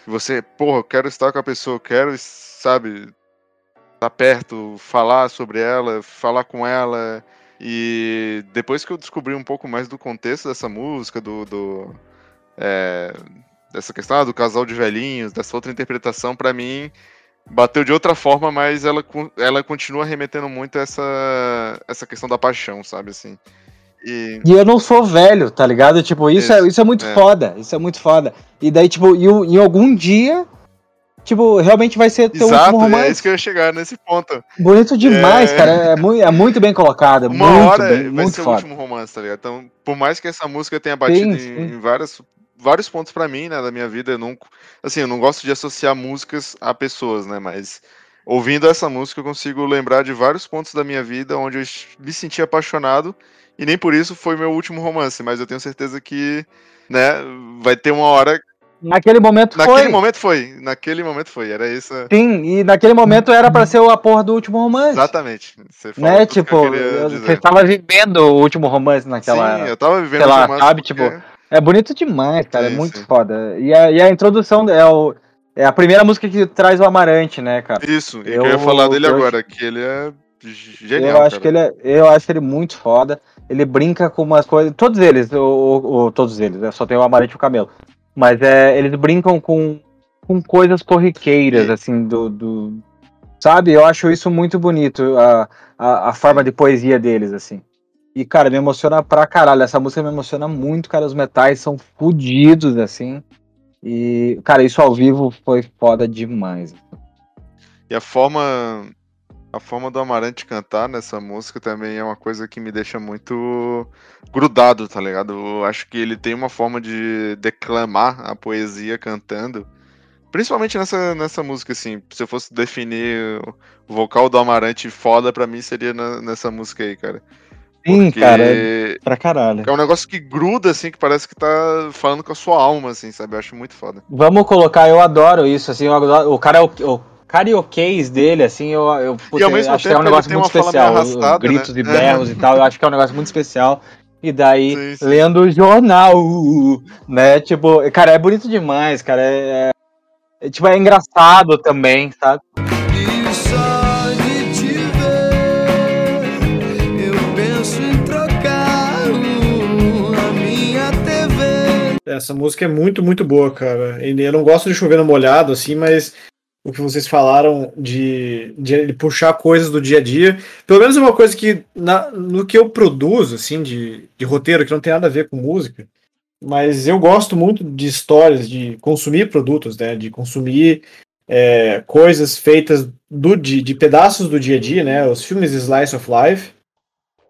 que você, porra, eu quero estar com a pessoa, eu quero, sabe, estar tá perto, falar sobre ela, falar com ela. E depois que eu descobri um pouco mais do contexto dessa música, do. do é, dessa questão ah, do casal de velhinhos, dessa outra interpretação, para mim bateu de outra forma, mas ela, ela continua remetendo muito a essa, essa questão da paixão, sabe assim. E... e... eu não sou velho, tá ligado? Tipo, isso, isso, é, isso é muito é. foda. Isso é muito foda. E daí, tipo, em algum dia, tipo, realmente vai ser teu Exato, último romance. É isso que eu ia chegar nesse ponto. Bonito demais, é... cara. É muito, é muito bem colocado. Uma muito hora bem, vai muito ser foda. o último romance, tá ligado? Então, por mais que essa música tenha batido sim. em, em várias, vários pontos para mim, né, da minha vida, eu não, assim, eu não gosto de associar músicas a pessoas, né, mas ouvindo essa música eu consigo lembrar de vários pontos da minha vida onde eu me senti apaixonado e nem por isso foi meu último romance, mas eu tenho certeza que, né, vai ter uma hora. Naquele momento naquele foi. Naquele momento foi. Naquele momento foi. Era isso. Sim, e naquele momento era para ser a porra do último romance. Exatamente. Você né, tipo, você estava vivendo o último romance naquela. Sim, eu tava vivendo sei lá, sabe, porque... tipo. É bonito demais, cara. Sim, é muito sim. foda. E a, e a introdução é o. É a primeira música que traz o Amarante, né, cara? Isso, e eu, eu ia falar dele eu, agora, que ele é genial. Eu acho cara. que ele é, eu acho ele muito foda ele brinca com umas coisas. Todos eles, o, todos eles, né? só tem o amarante e o camelo. Mas é, eles brincam com, com coisas corriqueiras, assim, do, do. Sabe? Eu acho isso muito bonito, a, a, a, forma de poesia deles, assim. E, cara, me emociona pra caralho. Essa música me emociona muito, cara. Os metais são fodidos, assim. E, cara, isso ao vivo foi foda demais. E a forma a forma do Amarante cantar nessa música também é uma coisa que me deixa muito grudado, tá ligado? Eu acho que ele tem uma forma de declamar a poesia cantando. Principalmente nessa, nessa música, assim. Se eu fosse definir o vocal do Amarante foda, pra mim seria na, nessa música aí, cara. Sim, Porque cara, é pra caralho. É um negócio que gruda, assim, que parece que tá falando com a sua alma, assim, sabe? Eu acho muito foda. Vamos colocar, eu adoro isso, assim, adoro, o cara é o, o carioquês dele, assim, eu, eu, putz, acho que é um negócio muito especial. Arrastada, gritos né? e berros e tal, eu acho que é um negócio muito especial. E daí, sim, sim. lendo o jornal, né? Tipo, cara, é bonito demais, cara. É, é, tipo, é engraçado também, sabe? Essa música é muito, muito boa, cara. Eu não gosto de chover no molhado, assim, mas o que vocês falaram de, de, puxar coisas do dia a dia. Pelo menos é uma coisa que na, no que eu produzo, assim, de, de roteiro, que não tem nada a ver com música, mas eu gosto muito de histórias, de consumir produtos, né? De consumir é, coisas feitas do, de, de pedaços do dia a dia, né? Os filmes Slice of Life.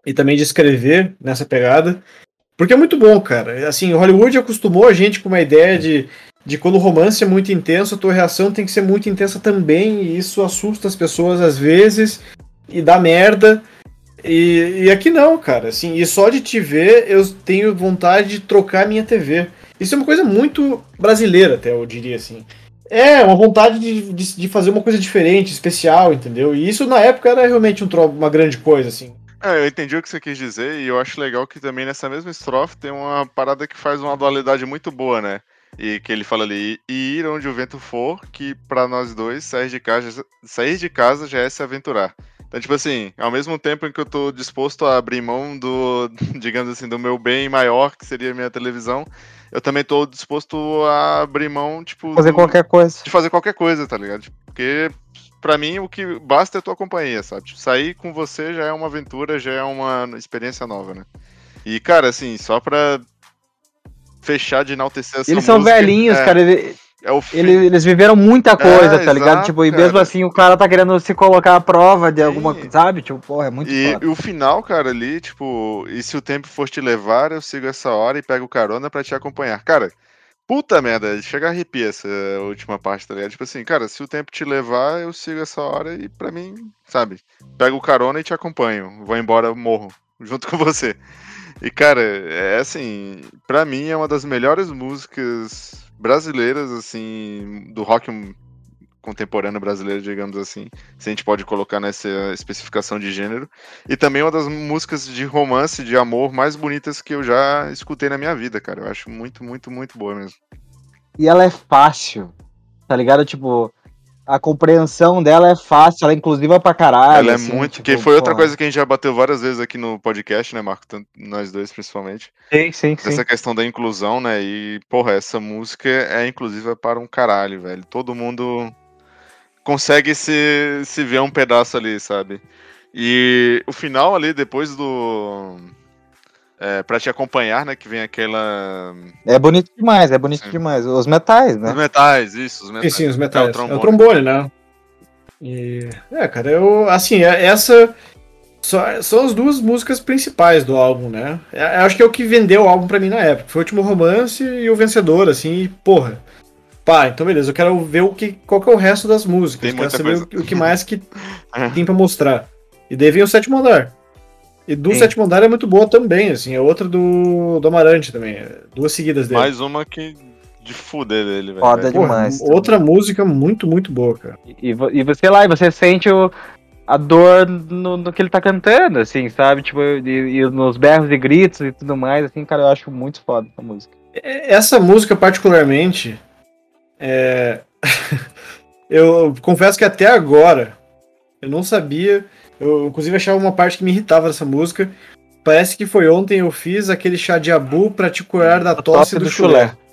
E também de escrever nessa pegada. Porque é muito bom, cara. Assim, Hollywood acostumou a gente com uma ideia de de quando o romance é muito intenso, a tua reação tem que ser muito intensa também, e isso assusta as pessoas às vezes, e dá merda. E, e aqui não, cara, assim, e só de te ver eu tenho vontade de trocar minha TV. Isso é uma coisa muito brasileira, até eu diria assim. É, uma vontade de, de, de fazer uma coisa diferente, especial, entendeu? E isso na época era realmente um uma grande coisa, assim. É, eu entendi o que você quis dizer, e eu acho legal que também nessa mesma estrofe tem uma parada que faz uma dualidade muito boa, né? E que ele fala ali, e ir onde o vento for, que para nós dois sair de casa, sair de casa já é se aventurar. Então, tipo assim, ao mesmo tempo em que eu tô disposto a abrir mão do, [LAUGHS] digamos assim, do meu bem maior, que seria a minha televisão, eu também tô disposto a abrir mão, tipo. Fazer do, qualquer coisa. De fazer qualquer coisa, tá ligado? Porque, pra mim, o que basta é a tua companhia, sabe? Tipo, sair com você já é uma aventura, já é uma experiência nova, né? E, cara, assim, só pra fechar de enaltecer essa Eles são música, velhinhos, é, cara. Ele, é o fim. Eles, eles viveram muita coisa, é, tá ligado? Exato, tipo, e mesmo cara. assim o cara tá querendo se colocar à prova de Sim. alguma coisa, sabe? Tipo, porra, é muito E, e o final, cara, ali, tipo, e se o tempo for te levar, eu sigo essa hora e pego carona para te acompanhar. Cara, puta merda, chega a arrepiar essa última parte, tá ligado? Tipo assim, cara, se o tempo te levar, eu sigo essa hora e para mim, sabe? Pego carona e te acompanho. Vou embora, morro junto [LAUGHS] com você. E, cara, é assim, para mim é uma das melhores músicas brasileiras, assim, do rock contemporâneo brasileiro, digamos assim, se a gente pode colocar nessa especificação de gênero. E também uma das músicas de romance, de amor mais bonitas que eu já escutei na minha vida, cara. Eu acho muito, muito, muito boa mesmo. E ela é fácil, tá ligado? Tipo, a compreensão dela é fácil, ela é inclusiva pra caralho. Ela é assim, muito. Tipo, que foi outra coisa que a gente já bateu várias vezes aqui no podcast, né, Marco? Tanto nós dois, principalmente. Sim, sim, sim. Essa questão da inclusão, né? E, porra, essa música é inclusiva para um caralho, velho. Todo mundo consegue se, se ver um pedaço ali, sabe? E o final ali, depois do é, para te acompanhar, né? Que vem aquela. É bonito demais, é bonito sim. demais. Os metais, né? Os metais, isso, os metais. Sim, sim os metais. É o trombone, é o trombone né? E, é, cara, eu. Assim, é, essa. São as duas músicas principais do álbum, né? É, eu acho que é o que vendeu o álbum para mim na época. Foi o último romance e o vencedor, assim, e, porra. Pá, então beleza, eu quero ver o que, qual que é o resto das músicas. Tem quero saber o, o, que mais que [LAUGHS] tem para mostrar. E daí vem o sétimo andar. E do Sim. sétimo andar é muito boa também, assim, é outra do, do Amarante também, duas seguidas dele. Mais uma que de fuder dele, velho. Foda demais. outra música muito, muito boa, cara. E, e você lá, e você sente o, a dor no, no, que ele tá cantando, assim, sabe? Tipo, e, e, nos berros e gritos e tudo mais, assim, cara, eu acho muito foda essa música. Essa música, particularmente, é... [LAUGHS] eu confesso que até agora eu não sabia eu, inclusive, achava uma parte que me irritava dessa música. Parece que foi ontem eu fiz aquele chá de abu pra te curar da tosse, tosse do, do, chulé. chulé.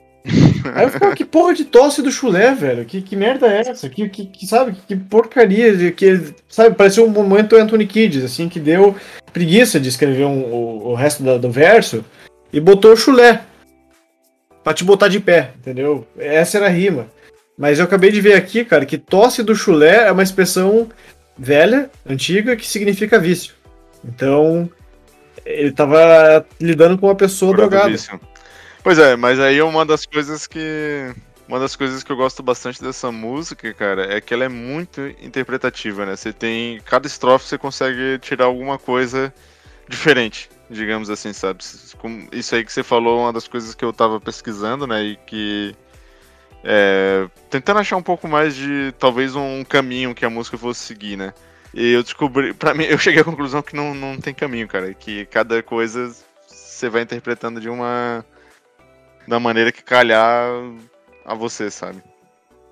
Aí eu ficava, que porra de tosse do chulé, velho? Que, que merda é essa? Que, que, que sabe, que porcaria que, sabe, pareceu um momento Anthony Kids, assim, que deu preguiça de escrever um, o, o resto da, do verso e botou o chulé pra te botar de pé, entendeu? Essa era a rima. Mas eu acabei de ver aqui, cara, que tosse do chulé é uma expressão velha, antiga, que significa vício. Então, ele tava lidando com uma pessoa drogada. Pois é, mas aí uma das coisas que. Uma das coisas que eu gosto bastante dessa música, cara, é que ela é muito interpretativa, né? Você tem. Cada estrofe você consegue tirar alguma coisa diferente, digamos assim, sabe? Isso aí que você falou, uma das coisas que eu tava pesquisando, né? E que. É, tentando achar um pouco mais de talvez um caminho que a música fosse seguir, né? E eu descobri, [LAUGHS] para mim, eu cheguei à conclusão que não, não tem caminho, cara, que cada coisa você vai interpretando de uma da maneira que calhar a você, sabe?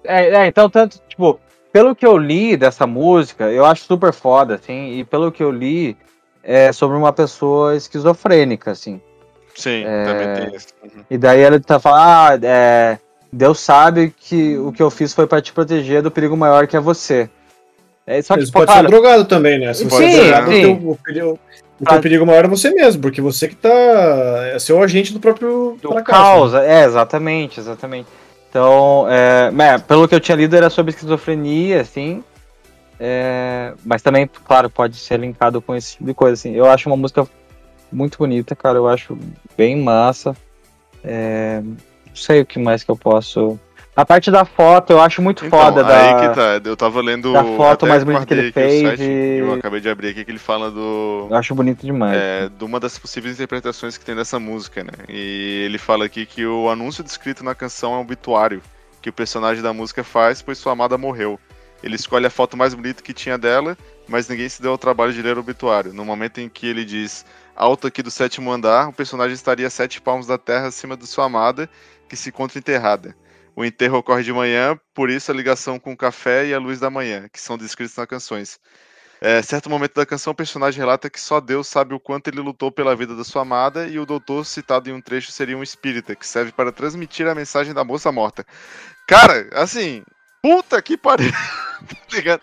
É, é, então tanto, tipo, pelo que eu li dessa música, eu acho super foda, assim, e pelo que eu li, é sobre uma pessoa esquizofrênica, assim. Sim, é, também tem isso. Uhum. E daí ele tá falando, ah, é, Deus sabe que o que eu fiz foi para te proteger do perigo maior que é você. É, só que, Eles pode cara, ser drogado também, né? Se sim, sim. O, perigo, o perigo maior é você mesmo, porque você que tá. É seu agente do próprio. Do caos, é, exatamente, exatamente. Então, é, é, pelo que eu tinha lido, era sobre esquizofrenia, assim. É, mas também, claro, pode ser linkado com esse tipo de coisa, assim. Eu acho uma música muito bonita, cara. Eu acho bem massa. Não sei o que mais que eu posso a parte da foto eu acho muito então, foda. Aí da... que tá, eu tava lendo. Da foto mais bonita que ele fez. Site, e... Eu acabei de abrir aqui que ele fala do. Eu acho bonito demais. É, de uma das possíveis interpretações que tem dessa música, né? E ele fala aqui que o anúncio descrito na canção é um obituário que o personagem da música faz, pois sua amada morreu. Ele escolhe a foto mais bonita que tinha dela, mas ninguém se deu ao trabalho de ler o obituário. No momento em que ele diz alto aqui do sétimo andar, o personagem estaria a sete palmos da terra acima de sua amada, que se encontra enterrada. O enterro ocorre de manhã, por isso a ligação com o café e a luz da manhã, que são descritos nas canções. É, certo momento da canção, o personagem relata que só Deus sabe o quanto ele lutou pela vida da sua amada, e o doutor, citado em um trecho, seria um espírita, que serve para transmitir a mensagem da moça morta. Cara, assim, puta que pariu, [LAUGHS] tá ligado?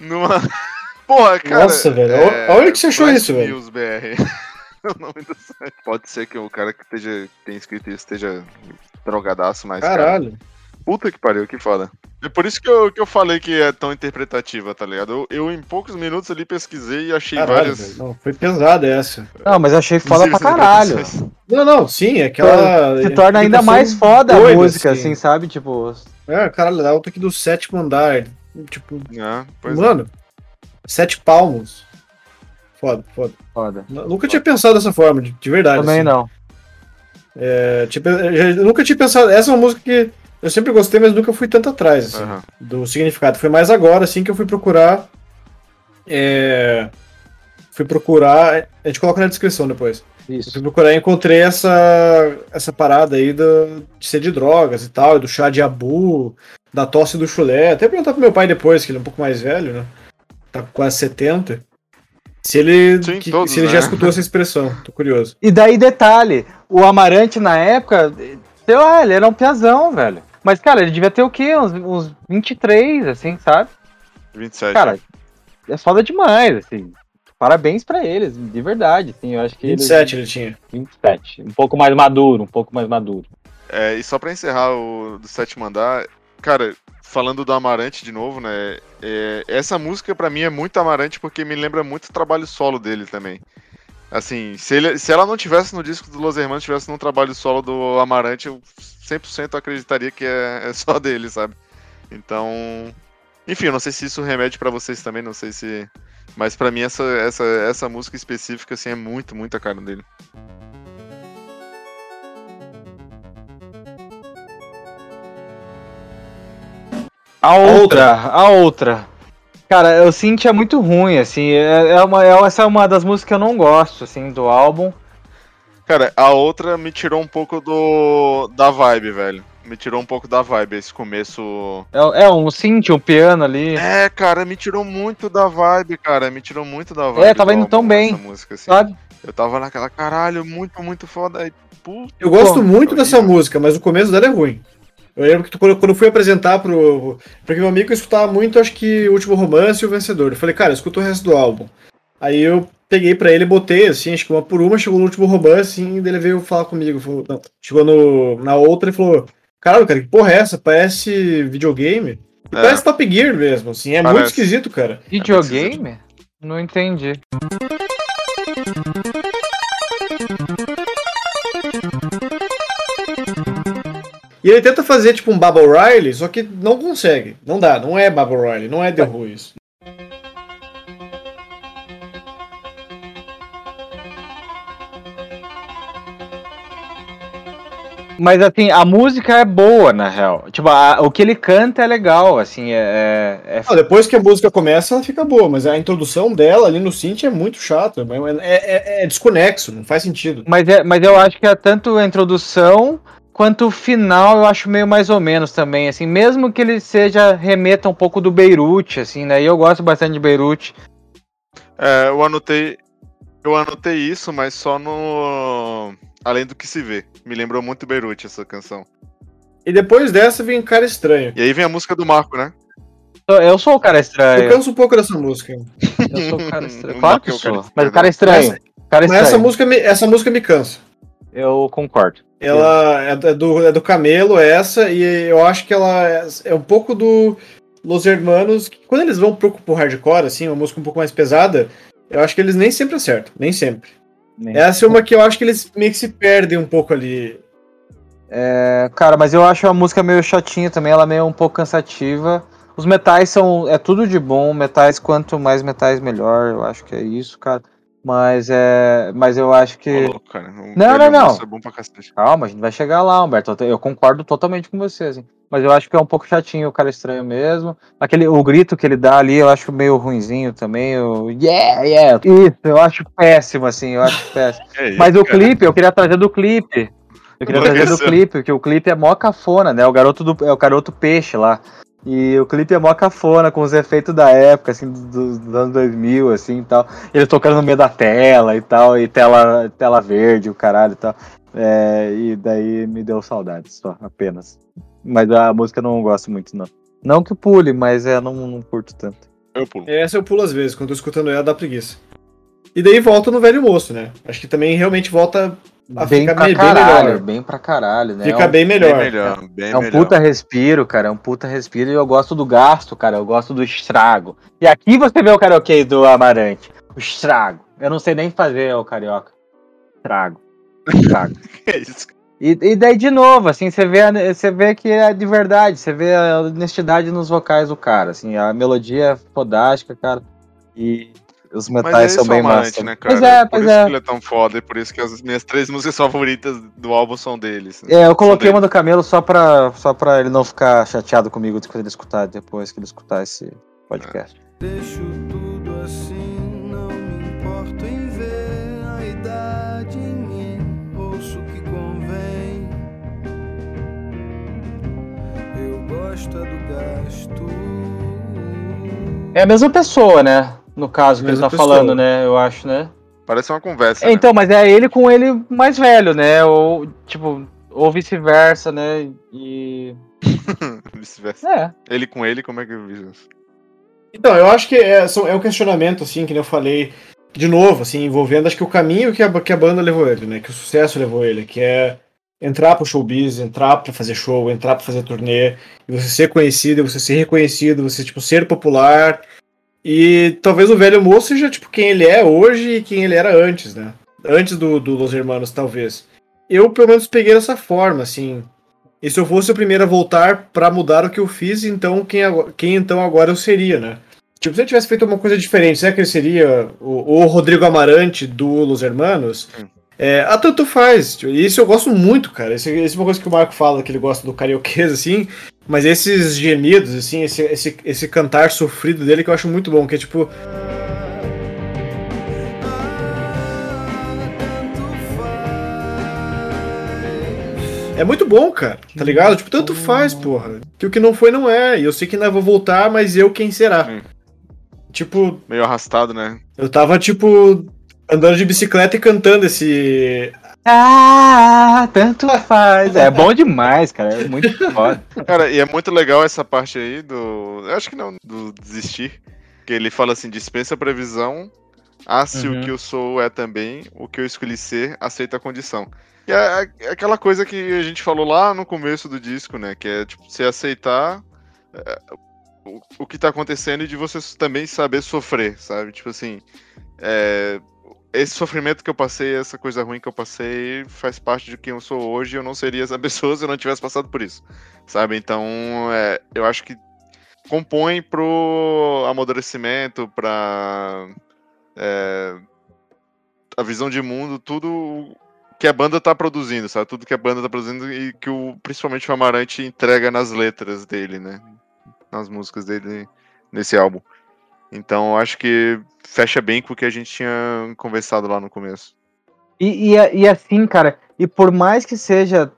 Numa. [LAUGHS] Porra, cara. Nossa, velho. É... Olha que você achou isso, velho. BR. [LAUGHS] [LAUGHS] o nome do site. Pode ser que o cara que esteja, tenha escrito isso esteja drogadaço, mas. Caralho. Cara, puta que pariu, que foda. É por isso que eu, que eu falei que é tão interpretativa, tá ligado? Eu, eu em poucos minutos ali pesquisei e achei caralho, várias. Não, foi pesada essa. Não, mas achei foda pra caralho. Não, não, sim, é aquela. Se torna ainda mais foda a música, assim. assim, sabe? Tipo. É, caralho, alto aqui do sétimo andar. Tipo. É, mano, é. sete palmos. Foda, foda. Foda. Nunca foda. tinha pensado dessa forma, de, de verdade. Também assim. não. É, tipo, eu nunca tinha pensado. Essa é uma música que eu sempre gostei, mas nunca fui tanto atrás assim, uhum. do significado. Foi mais agora, assim, que eu fui procurar. É, fui procurar. A gente coloca na descrição depois. Isso. Eu fui procurar e encontrei essa, essa parada aí do, de ser de drogas e tal, do chá de abu, da tosse do chulé. Até perguntar pro meu pai depois, que ele é um pouco mais velho, né? Tá com quase 70. Se ele, Sim, que, todos, se ele né? já escutou essa expressão, tô curioso. E daí, detalhe, o Amarante na época, sei lá, ele era um piazão, velho. Mas, cara, ele devia ter o quê? Uns, uns 23, assim, sabe? 27. Cara, é foda demais, assim. Parabéns para eles, de verdade, assim, eu acho que 27 ele, ele tinha. 27, um pouco mais maduro, um pouco mais maduro. É, e só para encerrar o do sétimo andar, cara, falando do Amarante de novo, né? É, essa música para mim é muito Amarante porque me lembra muito o trabalho solo dele também. Assim, se, ele, se ela não tivesse no disco do Los Hermanos, tivesse no trabalho solo do Amarante, eu 100% acreditaria que é, é, só dele, sabe? Então, enfim, eu não sei se isso remete para vocês também, não sei se, mas para mim essa, essa essa música específica assim é muito, muito a cara dele. A outra, a outra. Cara, eu senti é muito ruim, assim. É, é uma, é, essa é uma das músicas que eu não gosto, assim, do álbum. Cara, a outra me tirou um pouco do da vibe, velho. Me tirou um pouco da vibe esse começo. É, é um synth, um piano ali. É, cara, me tirou muito da vibe, cara. Me tirou muito da vibe. É, tava indo tão bem. Música, assim. Sabe? Eu tava naquela, caralho, muito, muito foda. Aí, puta, eu gosto muito dessa música, mas o começo dela é ruim. Eu lembro que quando, quando eu fui apresentar pro. Porque meu amigo escutava muito, acho que o último romance e o vencedor. Eu falei, cara, escuta o resto do álbum. Aí eu peguei pra ele, botei, assim, acho que uma por uma, chegou no último romance, assim, e ele veio falar comigo. Falou, não, chegou no, na outra e falou: Caralho, cara, que porra é essa? Parece videogame. É. Parece Top Gear mesmo, assim. É Parece. muito esquisito, cara. Videogame? Não entendi. E ele tenta fazer tipo um Bubble Riley, só que não consegue. Não dá, não é Bubble Riley, não é The Who isso. Mas assim, a música é boa, na real. Tipo, a, o que ele canta é legal, assim, é. é... Não, depois que a música começa, ela fica boa, mas a introdução dela ali no synth é muito chata. É, é, é desconexo, não faz sentido. Mas, é, mas eu acho que é tanto a introdução quanto o final eu acho meio mais ou menos também, assim, mesmo que ele seja remeta um pouco do Beirute, assim, né? E eu gosto bastante de Beirute. É, eu anotei, eu anotei isso, mas só no além do que se vê. Me lembrou muito Beirute essa canção. E depois dessa vem Cara Estranho. E aí vem a música do Marco, né? Eu sou o cara estranho. Eu canso um pouco dessa música. Eu sou o cara [LAUGHS] estranho. Claro que eu sou. Mas o cara estranho. Cara estranho. Mas essa música, me, essa música me cansa. Eu concordo. Ela é do, é do Camelo, essa, e eu acho que ela é, é um pouco do Los Hermanos. Que quando eles vão pro, pro hardcore, assim, uma música um pouco mais pesada, eu acho que eles nem sempre acertam. Nem sempre. Nem Essa é uma que eu acho que eles meio que se perdem um pouco ali. É, cara, mas eu acho a música meio chatinha também, ela é meio um pouco cansativa. Os metais são. É tudo de bom. Metais, quanto mais metais, melhor. Eu acho que é isso, cara. Mas é. Mas eu acho que. Ô, cara, não, não, não. É Calma, a gente vai chegar lá, Humberto. Eu concordo totalmente com você, assim. Mas eu acho que é um pouco chatinho o cara estranho mesmo. Aquele, o grito que ele dá ali, eu acho meio ruinzinho também. O yeah, yeah. Isso, eu acho péssimo, assim, eu acho [LAUGHS] péssimo. É isso, Mas o cara. clipe, eu queria trazer do clipe. Eu queria trazer do clipe, porque o clipe é mó cafona, né? O garoto do, é o garoto peixe lá. E o clipe é mó cafona, com os efeitos da época, assim, dos, dos anos 2000, assim, e tal. Ele tocando no meio da tela e tal, e tela, tela verde, o caralho e tal. É, e daí me deu saudades, só, apenas. Mas a música eu não gosto muito, não. Não que pule, mas é, não, não curto tanto. Eu pulo. Essa eu pulo às vezes, quando tô escutando ela dá preguiça. E daí volta no velho moço, né? Acho que também realmente volta a bem pra bem, caralho, melhor. Bem pra caralho, né? Fica é um, bem melhor. Bem melhor bem é um melhor. puta respiro, cara. É um puta respiro e eu gosto do gasto, cara. Eu gosto do estrago. E aqui você vê o karaokê do Amarante. O estrago. Eu não sei nem fazer o carioca. Estrago. Estrago. [LAUGHS] é isso. E, e, daí, de novo, assim, você vê, você vê que é de verdade, você vê a honestidade nos vocais do cara, assim, a melodia é fodástica, cara. E os metais são bem massa. Né, cara? Pois é, por pois isso é. que ele é tão foda e por isso que as minhas três músicas favoritas do álbum são deles. Né? É, eu coloquei uma do Camelo só pra, só pra ele não ficar chateado comigo depois ele escutar, depois que ele escutar esse podcast. É. Deixo tudo assim, não me importo em ver a idade em mim, ouço o que convém. Eu gosto é do gasto. É a mesma pessoa, né? No caso que ele tá pessoa. falando, né? Eu acho, né? Parece uma conversa. É, né? Então, mas é ele com ele mais velho, né? Ou, tipo, ou vice-versa, né? E. [LAUGHS] vice-versa. É. Ele com ele, como é que isso? Então, eu acho que é, é um questionamento, assim, que eu falei, de novo, assim, envolvendo acho que o caminho que a, que a banda levou ele, né? Que o sucesso levou ele, que é entrar pro showbiz, entrar para fazer show, entrar para fazer turnê, e você ser conhecido, você ser reconhecido, você, tipo, ser popular e talvez o velho moço seja tipo quem ele é hoje e quem ele era antes, né? Antes do, do Los Hermanos, talvez. Eu, pelo menos, peguei dessa forma, assim. E se eu fosse o primeiro a voltar para mudar o que eu fiz, então quem, quem então agora eu seria, né? Tipo, se eu tivesse feito uma coisa diferente, será que ele seria o, o Rodrigo Amarante do Los Hermanos? Hum. É, ah, tanto faz. Tipo, isso eu gosto muito, cara. Isso, isso é uma coisa que o Marco fala, que ele gosta do carioquês, assim. Mas esses gemidos, assim, esse, esse, esse cantar sofrido dele que eu acho muito bom, que é tipo. É muito bom, cara, tá ligado? Tipo, tanto faz, porra. Que o que não foi, não é. E eu sei que ainda vou voltar, mas eu quem será? Hum. Tipo. Meio arrastado, né? Eu tava, tipo, andando de bicicleta e cantando esse. Ah, tanto faz. É bom demais, cara. É muito foda. Cara, e é muito legal essa parte aí do. Eu acho que não, do desistir. Que ele fala assim: dispensa a previsão. Ah, se uhum. o que eu sou é também, o que eu escolhi ser, aceita a condição. E é, é aquela coisa que a gente falou lá no começo do disco, né? Que é tipo, se aceitar. É, o, o que tá acontecendo e de você também saber sofrer, sabe? Tipo assim, é, esse sofrimento que eu passei, essa coisa ruim que eu passei, faz parte de quem eu sou hoje. Eu não seria essa [LAUGHS] pessoa se eu não tivesse passado por isso, sabe? Então, é, eu acho que compõe pro amadurecimento, pra é, a visão de mundo, tudo que a banda tá produzindo, sabe? Tudo que a banda tá produzindo e que o, principalmente o Amarante entrega nas letras dele, né? Nas músicas dele nesse álbum. Então acho que fecha bem com o que a gente tinha conversado lá no começo. E, e, e assim, cara, e por mais que seja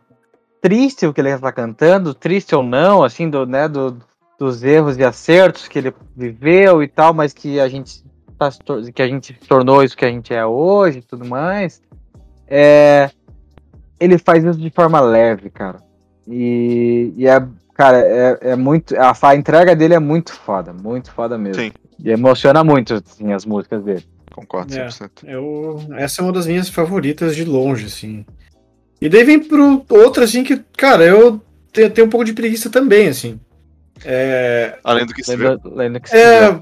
triste o que ele está cantando, triste ou não, assim, do, né, do, dos erros e acertos que ele viveu e tal, mas que a gente tá, que a gente tornou isso que a gente é hoje e tudo mais, é, ele faz isso de forma leve, cara. E, e é, cara, é, é muito. A, a entrega dele é muito foda, muito foda mesmo. Sim. E emociona muito, assim, as músicas dele. Concordo 100%. É, eu, essa é uma das minhas favoritas de longe, assim. E daí vem pro outro, assim, que, cara, eu tenho, tenho um pouco de preguiça também, assim. É... Além do que se vê. Além do que se é... vê.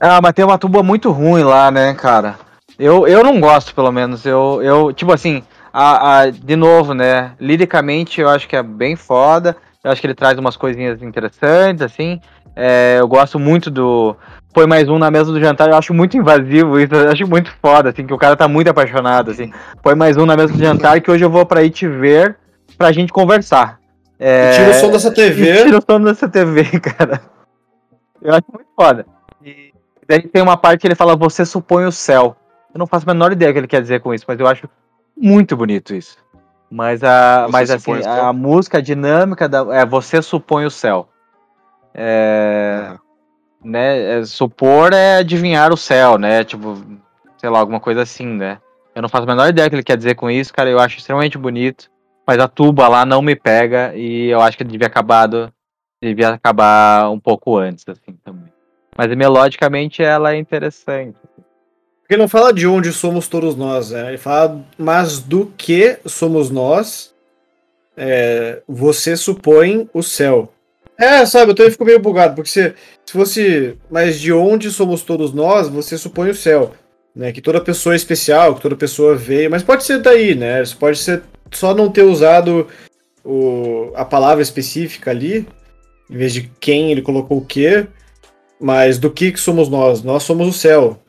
Ah, mas tem uma tuba muito ruim lá, né, cara? Eu, eu não gosto, pelo menos. Eu, eu tipo assim, a, a, de novo, né? Liricamente eu acho que é bem foda. Eu acho que ele traz umas coisinhas interessantes, assim. É, eu gosto muito do. Põe mais um na mesa do jantar, eu acho muito invasivo isso, eu acho muito foda, assim, que o cara tá muito apaixonado, assim. Põe mais um na mesa do jantar que hoje eu vou pra ir te ver pra gente conversar. É... Tira o som dessa TV. Tira o som dessa TV, [LAUGHS] cara. Eu acho muito foda. E daí tem uma parte que ele fala, você supõe o céu. Eu não faço a menor ideia o que ele quer dizer com isso, mas eu acho muito bonito isso. Mas a, mas assim, a, a música, a dinâmica da, é você supõe o céu. É, uhum. né, é, supor é adivinhar o céu, né? Tipo, sei lá, alguma coisa assim, né? Eu não faço a menor ideia do que ele quer dizer com isso, cara. Eu acho extremamente bonito. Mas a tuba lá não me pega e eu acho que devia acabado, devia acabar um pouco antes, assim, também. Mas melodicamente ela é interessante. Porque não fala de onde somos todos nós, né? Ele fala, mas do que somos nós, é, você supõe o céu. É, sabe, eu também fico meio bugado, porque se, se fosse. Mas de onde somos todos nós, você supõe o céu. Né? Que toda pessoa é especial, que toda pessoa veio. Mas pode ser daí, né? Pode ser só não ter usado o, a palavra específica ali, em vez de quem ele colocou o quê. Mas do que, que somos nós? Nós somos o céu.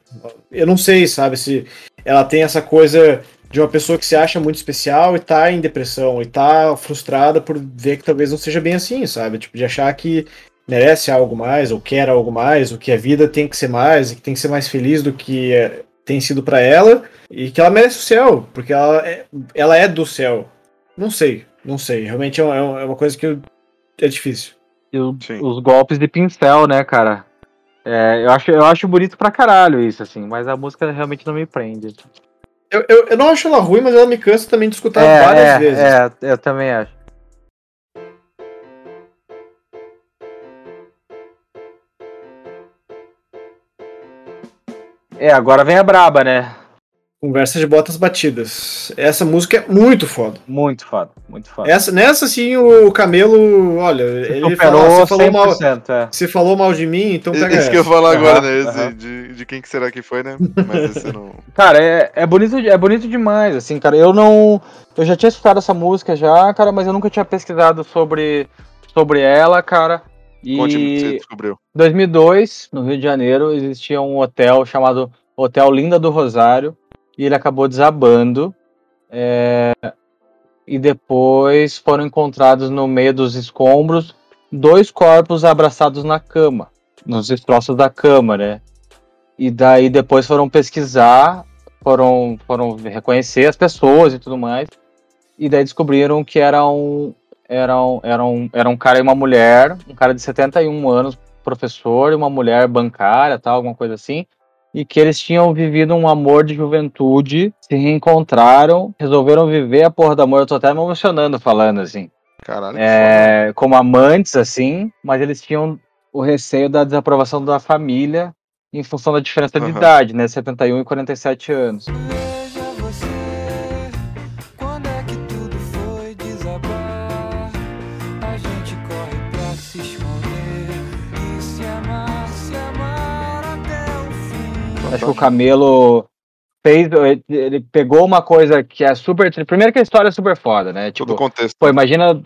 Eu não sei, sabe, se ela tem essa coisa de uma pessoa que se acha muito especial e tá em depressão e tá frustrada por ver que talvez não seja bem assim, sabe? Tipo, de achar que merece algo mais ou quer algo mais, ou que a vida tem que ser mais e que tem que ser mais feliz do que é, tem sido para ela e que ela merece o céu, porque ela é, ela é do céu. Não sei, não sei. Realmente é uma, é uma coisa que eu, é difícil. E o, os golpes de pincel, né, cara? É, eu, acho, eu acho bonito pra caralho isso, assim, mas a música realmente não me prende. Eu, eu, eu, não acho ela ruim, mas ela me cansa também de escutar é, várias é, vezes. É, eu também acho. É, agora vem a braba, né? Conversa de botas batidas. Essa música é muito foda. Muito foda, muito foda. Essa, nessa sim o Camelo, olha, ele falou, falou mal, é. você falou mal de mim, então pega Isso essa. que eu falar agora, né? Esse, de, de quem que será que foi, né? Mas esse não. [LAUGHS] Cara, é, é bonito, é bonito demais, assim, cara. Eu não, eu já tinha escutado essa música já, cara, mas eu nunca tinha pesquisado sobre sobre ela, cara. E Conte-me você descobriu. Em 2002, no Rio de Janeiro, existia um hotel chamado Hotel Linda do Rosário e ele acabou desabando. É, e depois foram encontrados no meio dos escombros dois corpos abraçados na cama, nos destroços da cama, né? E daí depois foram pesquisar, foram, foram reconhecer as pessoas e tudo mais. E daí descobriram que era um, era um, era um, era um cara e uma mulher, um cara de 71 anos, professor, e uma mulher bancária, tal, alguma coisa assim e que eles tinham vivido um amor de juventude, se reencontraram, resolveram viver a porra do amor. Eu tô até me emocionando falando assim. Caralho. É, como amantes, assim, mas eles tinham o receio da desaprovação da família em função da diferença uhum. de idade, né? 71 e 47 anos. Que o Camelo fez. Ele pegou uma coisa que é super. Primeiro que a história é super foda, né? Tipo, Todo contexto. Pô, imagina.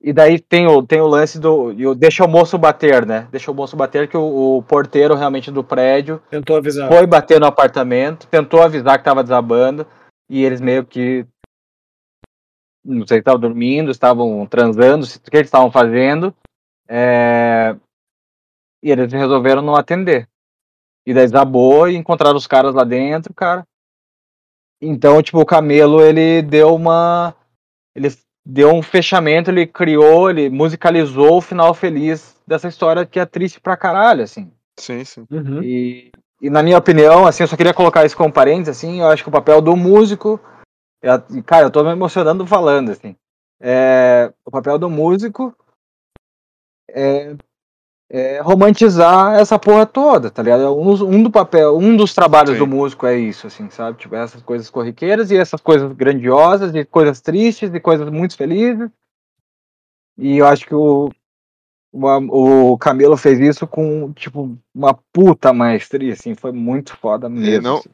E daí tem o, tem o lance do. Deixa o moço bater, né? Deixa o moço bater que o, o porteiro realmente do prédio. Tentou avisar. Foi bater no apartamento, tentou avisar que tava desabando. E eles meio que. Não sei se estavam dormindo, estavam transando, o que eles estavam fazendo. É... E eles resolveram não atender. E daí desabou e encontraram os caras lá dentro, cara. Então, tipo, o Camelo, ele deu uma. Ele deu um fechamento, ele criou, ele musicalizou o final feliz dessa história que é triste pra caralho, assim. Sim, sim. Uhum. E, e na minha opinião, assim, eu só queria colocar isso como parênteses, assim, eu acho que o papel do músico. É, cara, eu tô me emocionando falando, assim. É, o papel do músico é é, romantizar essa porra toda, tá ligado? Um, um, do papel, um dos trabalhos Sim. do músico é isso, assim, sabe? Tipo, essas coisas corriqueiras e essas coisas grandiosas, e coisas tristes, e coisas muito felizes. E eu acho que o, o, o Camilo fez isso com, tipo, uma puta maestria, assim, foi muito foda mesmo. E não, assim.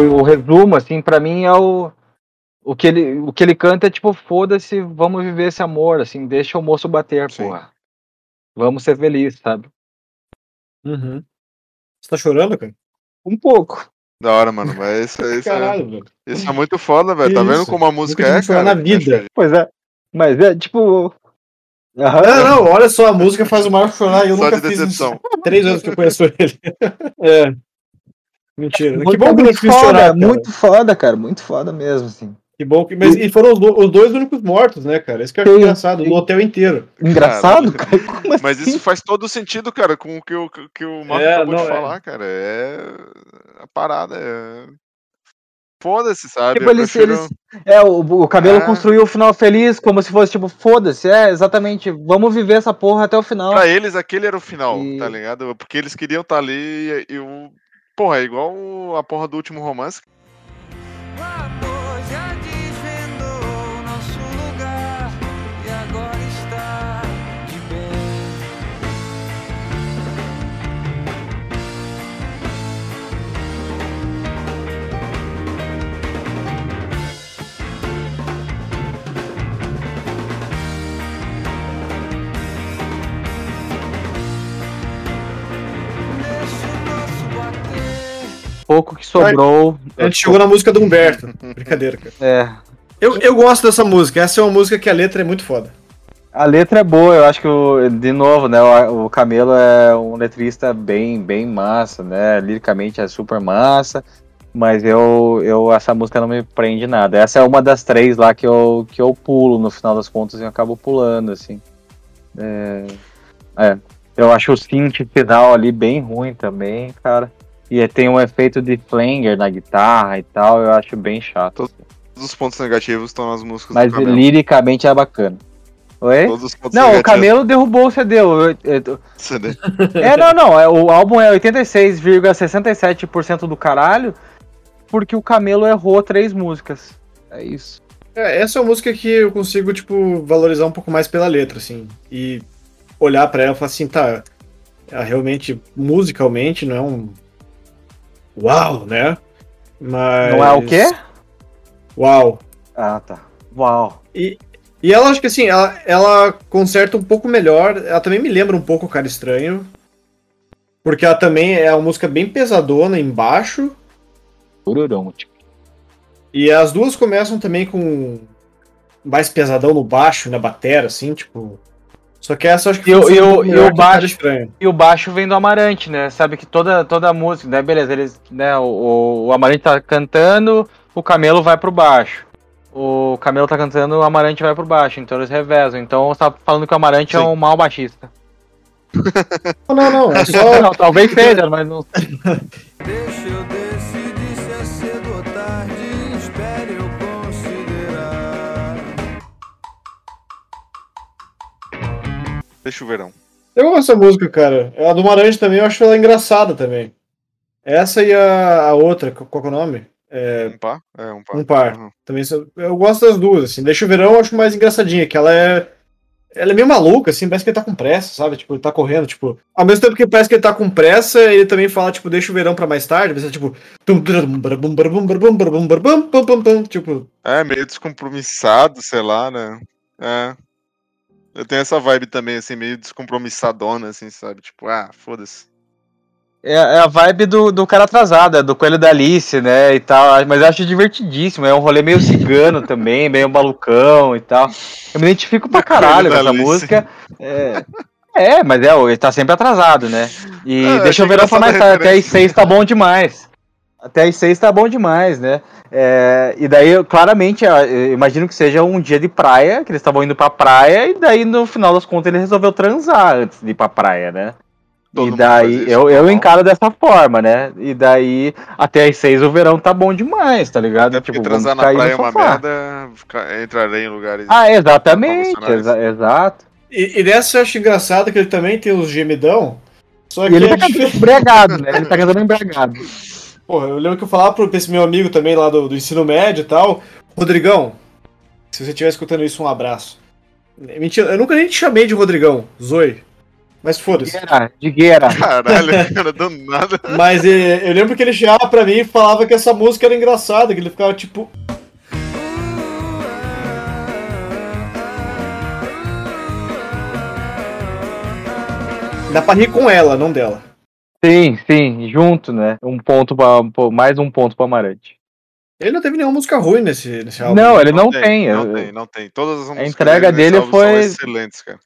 O resumo, assim, para mim é o. O que, ele, o que ele canta é tipo, foda-se, vamos viver esse amor, assim, deixa o moço bater, Sim. porra. Vamos ser felizes, sabe? Uhum. Você tá chorando, cara? Um pouco. Da hora, mano, mas isso, isso, [LAUGHS] é Caralho, é, isso é muito foda, velho. Tá vendo como a música é, cara? na vida. Pois é. Mas é, tipo, Aham, não, não, olha só, a música faz o Marco chorar e eu só nunca de fiz decepção. Isso. Três anos que eu conheço ele. é. Mentira. Muito, que bom que não quis chorar. Muito foda, cara. Muito foda mesmo, assim. Que bom que. Mas e foram os, do, os dois únicos mortos, né, cara? Isso que eu acho engraçado, no hotel inteiro. Engraçado, cara? Como mas assim? isso faz todo sentido, cara, com o que o, que o Marco é, acabou não, de é. falar, cara. É. A parada é. Foda-se, sabe? Tipo, eles, prefiro... eles, é, o, o cabelo é. construiu o final feliz, como se fosse, tipo, foda-se, é, exatamente, vamos viver essa porra até o final. Pra eles, aquele era o final, e... tá ligado? Porque eles queriam estar tá ali e, e o Porra, é igual a porra do último romance. Pouco que sobrou. A gente chegou na música do Humberto. [LAUGHS] Brincadeira, cara. É. Eu, eu gosto dessa música. Essa é uma música que a letra é muito foda. A letra é boa, eu acho que, o, de novo, né, o, o Camelo é um letrista bem, bem massa, né, liricamente é super massa, mas eu, eu, essa música não me prende nada. Essa é uma das três lá que eu, que eu pulo, no final das contas, e acabo pulando, assim. É, é, eu acho o synth final ali bem ruim também, cara. E tem um efeito de flanger na guitarra e tal, eu acho bem chato. Todos os pontos negativos estão nas músicas Mas liricamente é bacana. Oi? não, o Camelo derrubou o CD. CD. É, não, não. É, o álbum é 86,67% do caralho, porque o Camelo errou três músicas. É isso. É, essa é uma música que eu consigo, tipo, valorizar um pouco mais pela letra, assim. E olhar para ela e falar assim, tá. Realmente, musicalmente, não é um uau, né? Mas... Não é o quê? Uau. Ah, tá. Uau. E, e ela, acho que assim, ela, ela conserta um pouco melhor. Ela também me lembra um pouco o Cara Estranho. Porque ela também é uma música bem pesadona embaixo. E as duas começam também com mais pesadão no baixo, na batera, assim, tipo. Só que essa acho que e, e, o, e o baixo e o baixo vem do Amarante, né? Sabe que toda toda a música, né? Beleza, eles, né? O, o Amarante tá cantando, o Camelo vai pro baixo. O Camelo tá cantando, o Amarante vai pro baixo. Então eles revezam. Então você tá falando que o Amarante é Sim. é um mau baixista. não, não, é só. não, talvez seja, mas não. Deixa [LAUGHS] eu Deixa o verão. Eu gosto dessa música, cara. A do Marante também, eu acho ela engraçada também. Essa e a, a outra, qual é o nome? É, um par? É, um par. Um par. Uhum. Também, eu gosto das duas, assim. Deixa o verão eu acho mais engraçadinha, que ela é. Ela é meio maluca, assim, parece que ele tá com pressa, sabe? Tipo, ele tá correndo, tipo. Ao mesmo tempo que parece que ele tá com pressa, ele também fala, tipo, deixa o verão pra mais tarde, mas é tipo. Tipo. É, meio descompromissado, sei lá, né? É. Eu tenho essa vibe também, assim, meio descompromissadona, assim, sabe? Tipo, ah, foda-se. É, é, a vibe do, do cara atrasado, é do Coelho da Alice, né, e tal, mas eu acho divertidíssimo, é um rolê meio cigano [LAUGHS] também, meio malucão e tal. Eu me identifico pra [LAUGHS] caralho com essa Alice. música. É, é, mas é, ele tá sempre atrasado, né? E ah, deixa eu ver essa mais tarde, até as seis tá bom demais. Até as seis tá bom demais, né? É, e daí, claramente, eu imagino que seja um dia de praia, que eles estavam indo pra praia, e daí no final das contas ele resolveu transar antes de ir pra praia, né? Todo e daí, eu, eu encaro dessa forma, né? E daí, até as seis o verão tá bom demais, tá ligado? Até tipo, transar na praia é uma merda, entrarei em lugares. Ah, exatamente, exa exato. E, e dessa eu acho engraçado que ele também tem os gemidão. Só que ele tá cantando embriagado, né? Ele tá cantando embriagado. [LAUGHS] Porra, eu lembro que eu falava pra esse meu amigo também lá do, do ensino médio e tal. Rodrigão, se você estiver escutando isso, um abraço. Mentira, eu nunca nem te chamei de Rodrigão, Zoe. Mas foda-se. De guerra. Caralho, [LAUGHS] cara, do nada. Mas eh, eu lembro que ele chegava pra mim e falava que essa música era engraçada, que ele ficava tipo. Dá pra rir com ela, não dela. Sim, sim, junto, né? Um ponto pra, mais um ponto pro Amarante. Ele não teve nenhuma música ruim nesse, nesse álbum. Não, ele não, não tem, tem. Não tem, não tem. Todas as músicas a entrega dele, dele foi excelentes, cara.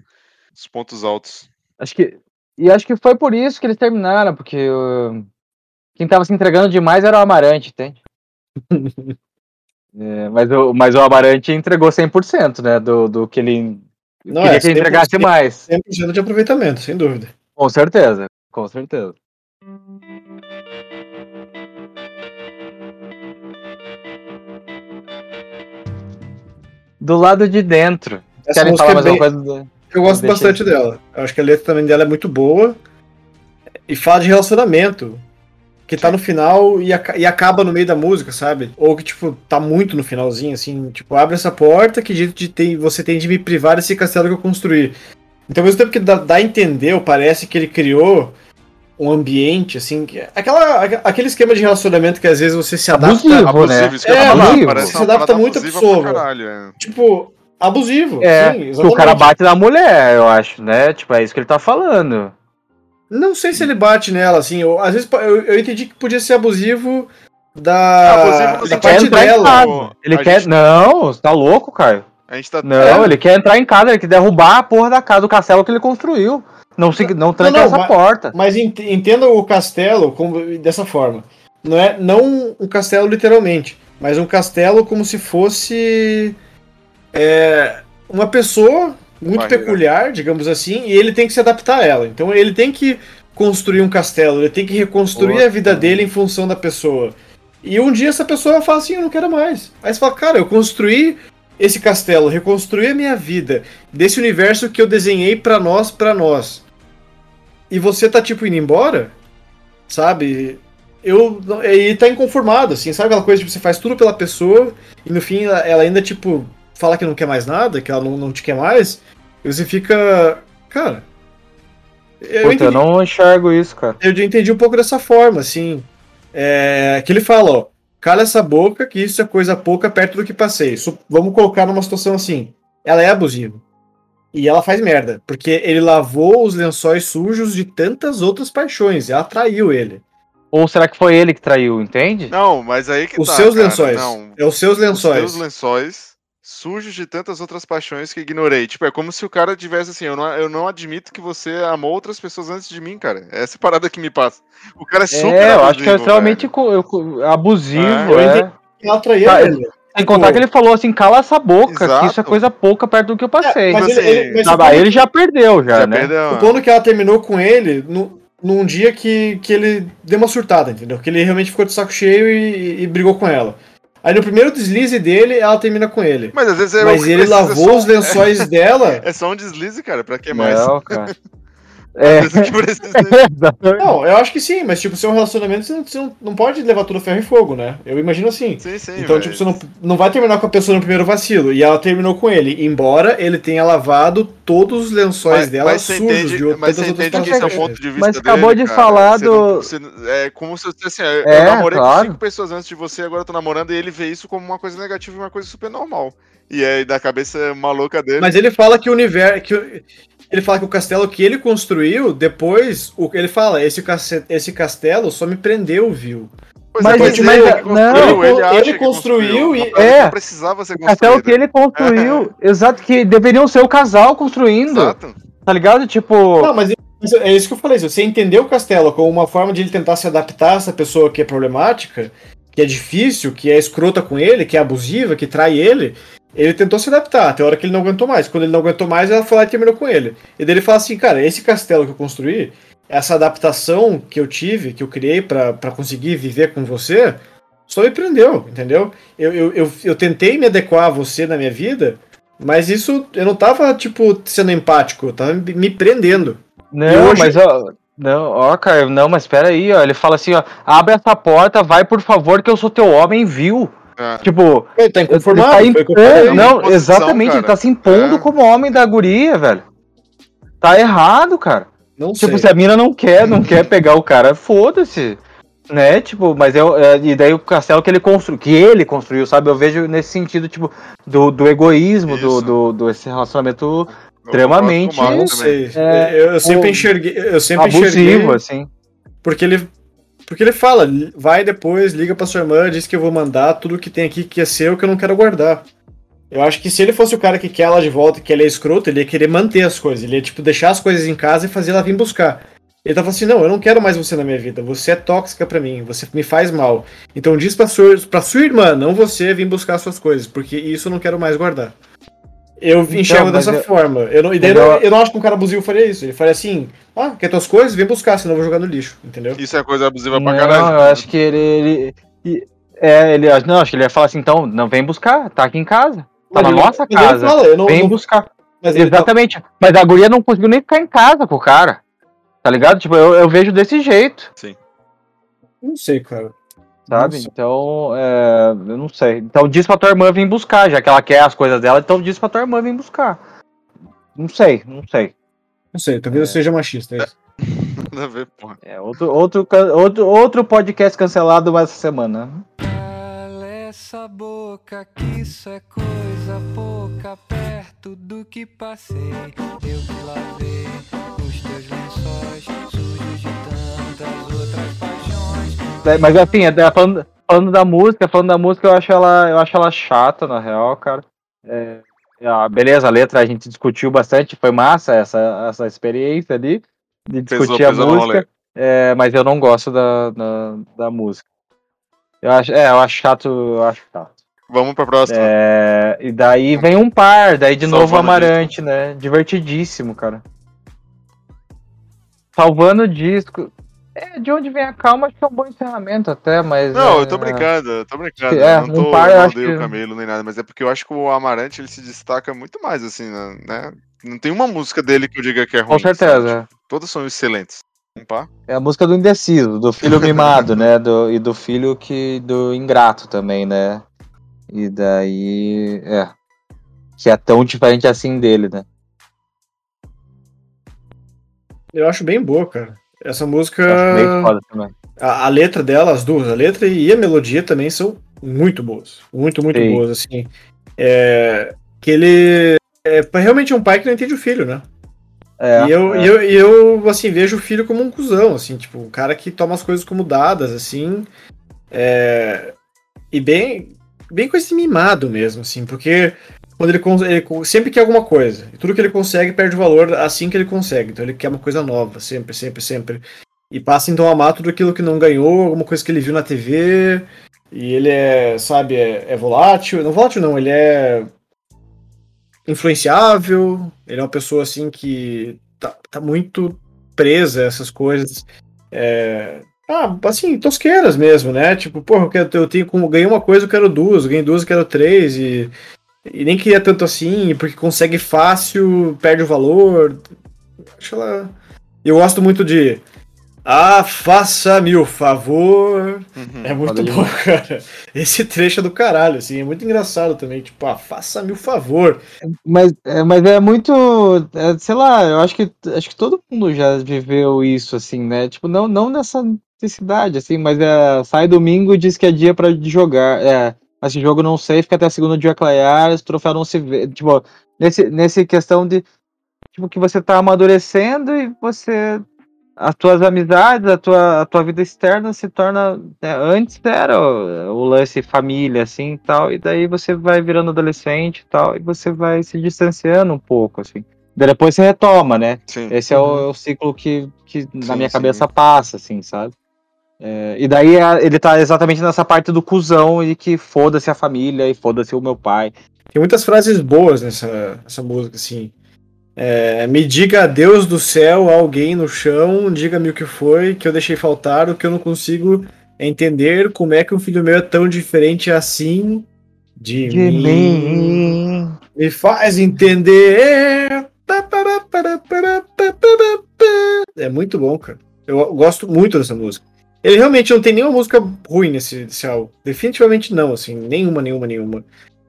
Os pontos altos. Acho que. E acho que foi por isso que eles terminaram, porque uh, quem tava se entregando demais era o Amarante, entende? [LAUGHS] é, mas, o, mas o Amarante entregou 100%, né? Do, do que ele. Não, queria é, que ele entregasse mais. 100% de aproveitamento, sem dúvida. Com certeza, com certeza. Do lado de dentro. Essa Querem falar é mais bem... alguma coisa? Eu gosto bastante dela. Eu acho que a letra também dela é muito boa. E fala de relacionamento. Que tá no final e, e, acaba no meio da música, sabe? Ou que, tipo, tá muito no finalzinho, assim. Tipo, abre essa porta, que jeito de ter, você tem de me privar desse castelo que eu construí. Então, ao mesmo tempo que dá, dá a entender, parece que ele criou um ambiente, assim, que, aquela, aquele esquema de relacionamento que às vezes você se adapta. Abusivo, abusivo, né? É, abusivo. Você se adapta muito à pessoa. Caralho, é. Tipo, Abusivo. É, sim, o cara bate na mulher, eu acho, né? Tipo, é isso que ele tá falando. Não sei se ele bate nela, assim. Eu, às vezes eu, eu entendi que podia ser abusivo da, abusivo da parte dela. Ele quer. Gente... Não, você tá louco, Caio. A gente tá... Não, é. ele quer entrar em casa, ele quer derrubar a porra da casa, do castelo que ele construiu. Não, se, não tranca não, não, essa mas, porta. Mas entenda o castelo como, dessa forma. Não é não um castelo literalmente, mas um castelo como se fosse é uma pessoa muito peculiar, digamos assim, e ele tem que se adaptar a ela. Então ele tem que construir um castelo, ele tem que reconstruir a vida dele em função da pessoa. E um dia essa pessoa fala assim, eu não quero mais. Aí você fala, cara, eu construí esse castelo, reconstruí a minha vida desse universo que eu desenhei para nós, para nós. E você tá tipo indo embora, sabe? Eu e tá inconformado, assim, sabe aquela coisa de tipo, você faz tudo pela pessoa e no fim ela, ela ainda tipo fala que não quer mais nada, que ela não, não te quer mais, e você fica. Cara. Eu, Puta, entendi, eu não enxergo isso, cara. Eu entendi um pouco dessa forma, assim. É, que ele fala, ó. Cala essa boca, que isso é coisa pouca perto do que passei. Isso, vamos colocar numa situação assim. Ela é abusiva. E ela faz merda. Porque ele lavou os lençóis sujos de tantas outras paixões. E ela traiu ele. Ou será que foi ele que traiu, entende? Não, mas aí que Os tá, seus cara, lençóis. Não. É os seus lençóis. Os seus lençóis sujos de tantas outras paixões que ignorei. Tipo, é como se o cara tivesse assim, eu não, eu não admito que você amou outras pessoas antes de mim, cara. É essa parada que me passa. O cara é super É, eu acho que é extremamente abusivo, é. é. Ela traiu tá, ele. Sem contar que ele falou assim, cala essa boca, Exato. que isso é coisa pouca perto do que eu passei. É, mas ele, ele, mas ele já perdeu, já, já né? Perdeu, o plano que ela terminou com ele, no, num dia que, que ele deu uma surtada, entendeu? Que ele realmente ficou de saco cheio e, e brigou com ela. Aí no primeiro deslize dele, ela termina com ele. Mas às vezes é Mas ele lavou só... os lençóis [LAUGHS] dela. É só um deslize, cara, pra que mais? Não, cara. [LAUGHS] [LAUGHS] É. Exatamente. Não, eu acho que sim, mas tipo, seu relacionamento você não, você não- pode levar tudo ferro e fogo, né? Eu imagino assim. Sim, sim. Então, mas- tipo, você não, não vai terminar com a pessoa no primeiro vacilo. E ela terminou com ele, embora ele tenha lavado todos os lençóis Mas, dela mas você sujos entende, de outras mas você outras entende que esse é o pessoas. ponto de vista Mas acabou dele, de cara. falar Você não- do- você não- é como se você assim, eu É, namorei claro. com cinco pessoas antes de você, agora eu tô namorando e ele vê isso como uma coisa negativa e uma coisa super normal. E aí da cabeça maluca dele. Mas ele fala que o universo. Que ele fala que o castelo que ele construiu, depois. O, ele fala, esse, esse castelo só me prendeu, viu? Pois mas- pois mas- ele não, construiu, ele ele que construiu e- É. precisava ser Até o que ele construiu. [LAUGHS] Exato, que deveriam ser o casal construindo. Exato. Tá ligado? Tipo. Não, mas é isso que eu falei. Se você entender o castelo como uma forma de ele tentar se adaptar a essa pessoa que é problemática, que é difícil, que é escrota com ele, que é abusiva, que trai ele, ele tentou se adaptar, até a hora que ele não aguentou mais. Quando ele não aguentou mais, ela foi lá e terminou com ele. E daí ele fala assim, cara, esse castelo que eu construí, essa adaptação que eu tive, que eu criei pra pra conseguir viver com você, só me prendeu, entendeu? Eu, eu, eu, eu tentei me adequar a você na minha vida, mas isso eu não tava, tipo, sendo empático, eu tava me prendendo. Não, hoje- mas ó. Não, ó, cara, não, mas espera aí, ó. Ele fala assim, ó, abre essa porta, vai por favor, que eu sou teu homem, viu? É. Tipo, Ele tá ele inconformado, tá foi o que eu impondo, falei. não, Imposição, exatamente, ele cara. tá se impondo É. como homem da guria, velho. Tá errado, cara. Não Tipo, sei. se a mina não quer, não quer pegar o cara, foda-se. Né, tipo, mas eu, é, e daí o castelo que ele construiu, que ele construiu, sabe? Eu vejo nesse sentido, tipo, do, do egoísmo, do, Isso. do, do esse relacionamento Eu Extremamente- sei. É, eu, eu sempre o- enxerguei. Eu sempre abusivo, enxerguei. assim. Porque ele. Porque ele fala, vai depois, liga pra sua irmã, diz que eu vou mandar tudo que tem aqui que é seu que eu não quero guardar. Eu acho que se ele fosse o cara que quer ela de volta, que ele é escroto, ele ia querer manter as coisas. Ele ia, tipo, deixar as coisas em casa e fazer ela vir buscar. Ele tava assim, não, eu não quero mais você na minha vida. Você é tóxica pra mim, você me faz mal. Então diz pra sua, pra sua irmã, não você, vir buscar suas coisas, porque isso eu não quero mais guardar. Eu Então, enxergo dessa eu- forma. Eu não, e eu, eu- eu não acho que um cara abusivo faria isso. Ele faria assim, ah, quer tuas coisas? Vem buscar, senão eu vou jogar no lixo, entendeu? Isso é coisa abusiva pra Não, caralho. eu acho que ele. ele é, ele. Não, acho que ele ia falar assim, então, não vem buscar, tá aqui em casa. Tá Mas na ele- nossa casa. fala, eu não- vem não- buscar. Mas tá- Exatamente. Mas a guria não conseguiu nem ficar em casa com o cara. Tá ligado? Tipo, eu, eu vejo desse jeito, Não sei, cara. Sabe? Nossa. Então, é, eu não sei. Então diz pra tua irmã vir buscar, já que ela quer as coisas dela, então diz pra tua irmã vir buscar. Não sei, não sei. Não sei, talvez eu seja machista. É isso. [LAUGHS] Nada a ver, porra. É outro, outro, outro, outro podcast cancelado essa semana. Cala essa boca que isso é coisa pouca perto do que passei. Eu que lavei os teus lençóis sujos de tantas. É, Mas assim, é, é, falando, falando da música, falando da música, eu acho ela, eu acho ela chata, na real, cara. É, a- beleza, a letra a gente discutiu bastante, foi massa essa, essa experiência ali de Pesou, discutir a pesou no rolê. música. é, mas eu não gosto da, da, da música. Eu acho, é, eu acho chato, eu acho chato. Vamos pra próxima. É, e daí vem um par, daí de novo Salvando o Amarante, né? Divertidíssimo, cara. Salvando o disco. É, de onde vem a calma, acho que é um bom encerramento até, mas. Não, é, eu tô brincando, eu tô brincando. É, eu não um tô, par eu não odeio que- o Camelo nem nada, mas é porque eu acho que o Amarante ele se destaca muito mais, assim, né? Não tem uma música dele que eu diga que é ruim. Com certeza. sabe? Tipo, todas são excelentes. Um par. É a música do indeciso, do filho [LAUGHS] mimado, né? Do, e do filho que. do ingrato também, né? E daí. É. Que é tão diferente assim dele, né? Eu acho bem boa, cara. Essa música. Eu acho meio foda também. A, a letra dela, as duas, a letra e a melodia também são muito boas. Muito, muito Sim. boas, assim. É, que ele. É, realmente é um pai que não entende o filho, né? É, e eu, é. e eu, e eu, assim, vejo o filho como um cuzão, assim, tipo, um cara que toma as coisas como dadas, assim. é, e bem, bem com esse mimado mesmo, assim, porque quando ele, ele sempre quer alguma coisa. E tudo que ele consegue perde valor assim que ele consegue. Então ele quer uma coisa nova, sempre, sempre, sempre. E passa então a amar tudo aquilo que não ganhou, alguma coisa que ele viu na TV. E ele é, sabe, é, é volátil. Não volátil não, ele é influenciável. Ele é uma pessoa assim que tá, tá muito presa a essas coisas. É, ah, assim, tosqueiras mesmo, né? Tipo, porra, eu, quero, eu tenho como ganhei uma coisa, eu quero duas, eu ganhei duas, eu quero três, e, e nem queria tanto assim, porque consegue fácil, perde o valor. Acho ela. E eu gosto muito de. Ah, faça-me o favor. Uhum, é muito bom, [LAUGHS] cara. Esse trecho é do caralho, assim, é muito engraçado também. Tipo, ah, faça-me o favor. Mas, é, mas é muito. É, sei lá, eu acho que, acho que todo mundo já viveu isso, assim, né? Tipo, não, não nessa necessidade, assim, mas é, sai domingo e diz que é dia pra jogar. É, esse jogo não sei, fica até segundo dia clarear, esse troféu não se vê. Tipo, nesse, nesse questão de. Tipo, que você tá amadurecendo e você as tuas amizades, a tua, a tua vida externa se torna. Né, antes era o, o, lance família, assim e tal, e daí você vai virando adolescente e tal, e você vai se distanciando um pouco, assim. Daí depois você retoma, né? Sim. Esse é, o, uhum. é o, ciclo que, que sim, na minha sim. cabeça passa, assim, sabe? É, e daí ele tá exatamente nessa parte do cuzão e que foda-se a família e foda-se o meu pai. Tem muitas frases boas nessa, nessa música, assim. É, me diga, Deus do céu, alguém no chão, diga-me o que foi, que eu deixei faltar, o que eu não consigo entender, como é que um filho meu é tão diferente assim de, de mim. mim. Me faz entender. É muito bom, cara. Eu gosto muito dessa música. Ele realmente não tem nenhuma música ruim nesse, nesse álbum. Definitivamente não, assim. Nenhuma, nenhuma, nenhuma.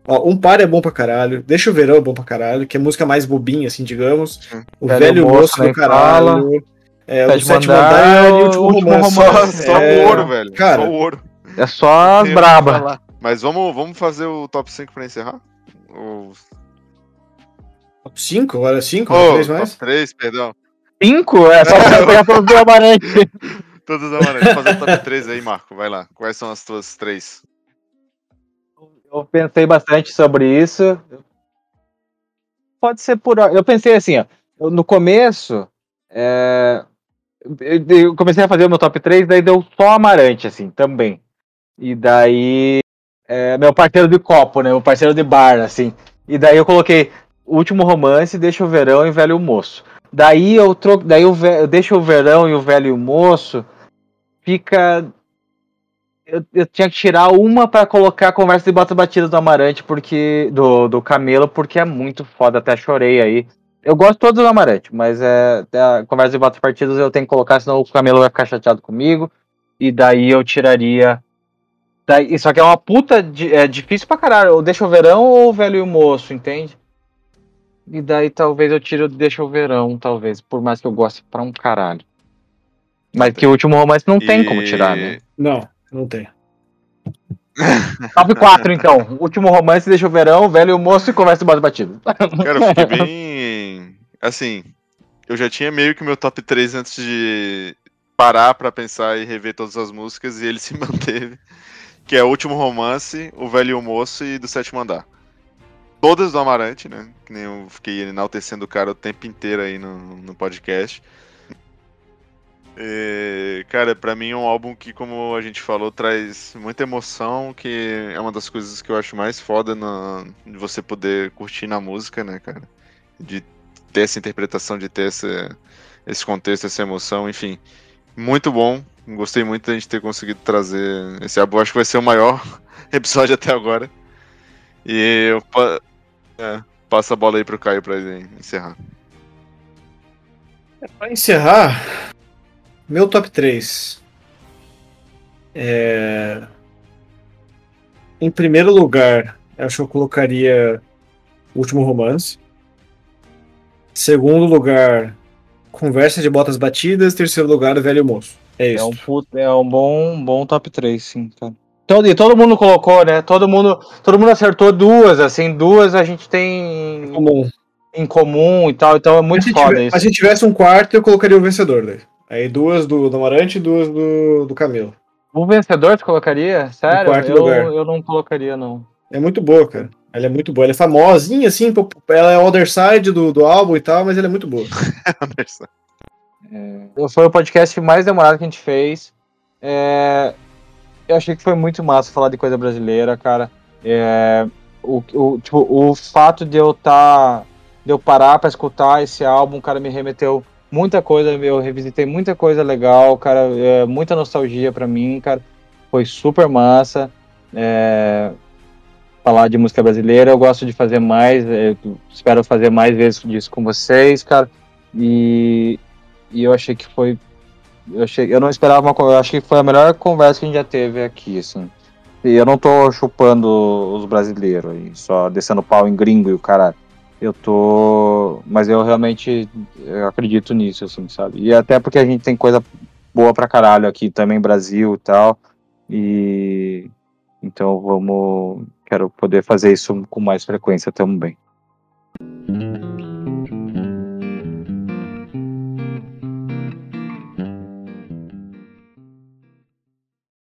Ó, um par é bom pra caralho. Deixa o verão é bom pra caralho, que é música mais bobinha, assim, digamos. O velho, velho moço, do caralho. Fala. É, o sétimo andar e o último, último romance. romance. Só, é... o ouro, velho. Cara, só o ouro. É só as braba. Mas vamos, vamos fazer o top 5 pra encerrar? Ou... Top 5? Agora 5? Oh, 3 mais? Top 3, perdão. 5? É só você pegar todos os amarantes. Todos os amarantes. Fazer o top 3 aí, Marco. Vai lá. Quais são as tuas 3? Eu pensei bastante sobre isso. Pode ser por. Eu pensei assim, ó. No começo, é... eu comecei a fazer o meu top 3, daí deu só Amarante, assim, também. E daí. É, meu parceiro de copo, né? Meu parceiro de bar, assim. E daí eu coloquei Último Romance, Deixa o Verão e Velho Moço. Daí eu troco. Daí eu, ve... eu Deixa o Verão e o Velho Moço fica eu, eu, tinha que tirar uma para colocar a conversa de bota batida do Amarante, porque. Do, do Camelo, porque é muito foda, até chorei aí. Eu gosto todo do Amarante, mas é, a conversa de bota partidas eu tenho que colocar, senão o Camelo vai ficar chateado comigo. E daí eu tiraria. Daí, só que é uma puta. É difícil pra caralho. Ou deixa o verão ou o velho e o moço, entende? E daí talvez eu tire o Deixa o Verão, talvez, por mais que eu goste pra um caralho. Mas que o último romance não e... tem como tirar, né? Não. Não tem. Top 4, então. Último romance, deixa o verão, velho o moço e conversa mais batido. Cara, eu fiquei bem. Assim, eu já tinha meio que meu top 3 antes de parar para pensar e rever todas as músicas e ele [LAUGHS] se manteve. Que é o último romance, o velho e o moço e do sétimo andar. Todas do Amarante, né? Que nem eu fiquei enaltecendo o cara o tempo inteiro aí no, no podcast. É, cara, para mim é um álbum que, como a gente falou, traz muita emoção, que é uma das coisas que eu acho mais foda na, de você poder curtir na música, né, cara? De ter essa interpretação, de ter essa, esse contexto, essa emoção, enfim. Muito bom. Gostei muito da gente ter conseguido trazer esse álbum. Acho que vai ser o maior [LAUGHS] episódio até agora. E eu é, passo a bola aí pro Caio pra encerrar. É, pra encerrar, meu top 3. É... Em primeiro lugar, acho que eu colocaria Último Romance. Segundo lugar, Conversa de Botas Batidas. Terceiro lugar, Velho Moço. É isso. É um, puto, é um bom, bom top 3, sim, cara. Todo, e todo mundo colocou, né? Todo mundo, todo mundo acertou duas, assim, duas a gente tem em comum, em comum e tal, então é muito se foda tiver, isso. Se a gente tivesse um quarto, eu colocaria o vencedor daí. Aí duas do, do Amarante e duas do, do Camilo. O vencedor você colocaria? Sério? quarto eu, lugar. eu não colocaria, não. É muito boa, cara. Ela é muito boa. Ela é famosinha, assim, ela é other side do, do álbum e tal, mas ela é muito boa. [LAUGHS] é, foi o podcast mais demorado que a gente fez. É, eu achei que foi muito massa falar de coisa brasileira, cara. É, o, o, tipo, o fato de eu estar. Tá, de eu parar pra escutar esse álbum, cara, me remeteu muita coisa, eu revisitei muita coisa legal, cara, é, muita nostalgia para mim, cara, foi super massa. É, falar de música brasileira, eu gosto de fazer mais, espero fazer mais vezes disso com vocês, cara. E e eu achei que foi. Eu, achei, eu não esperava uma Eu acho que foi a melhor conversa que a gente já teve aqui, assim. E eu não tô chupando os brasileiros aí, só descendo pau em gringo e o cara. Eu tô. Mas eu realmente eu acredito nisso, assim, sabe? E até porque a gente tem coisa boa pra caralho aqui também, Brasil e tal. E. Então vamos. Quero poder fazer isso com mais frequência também.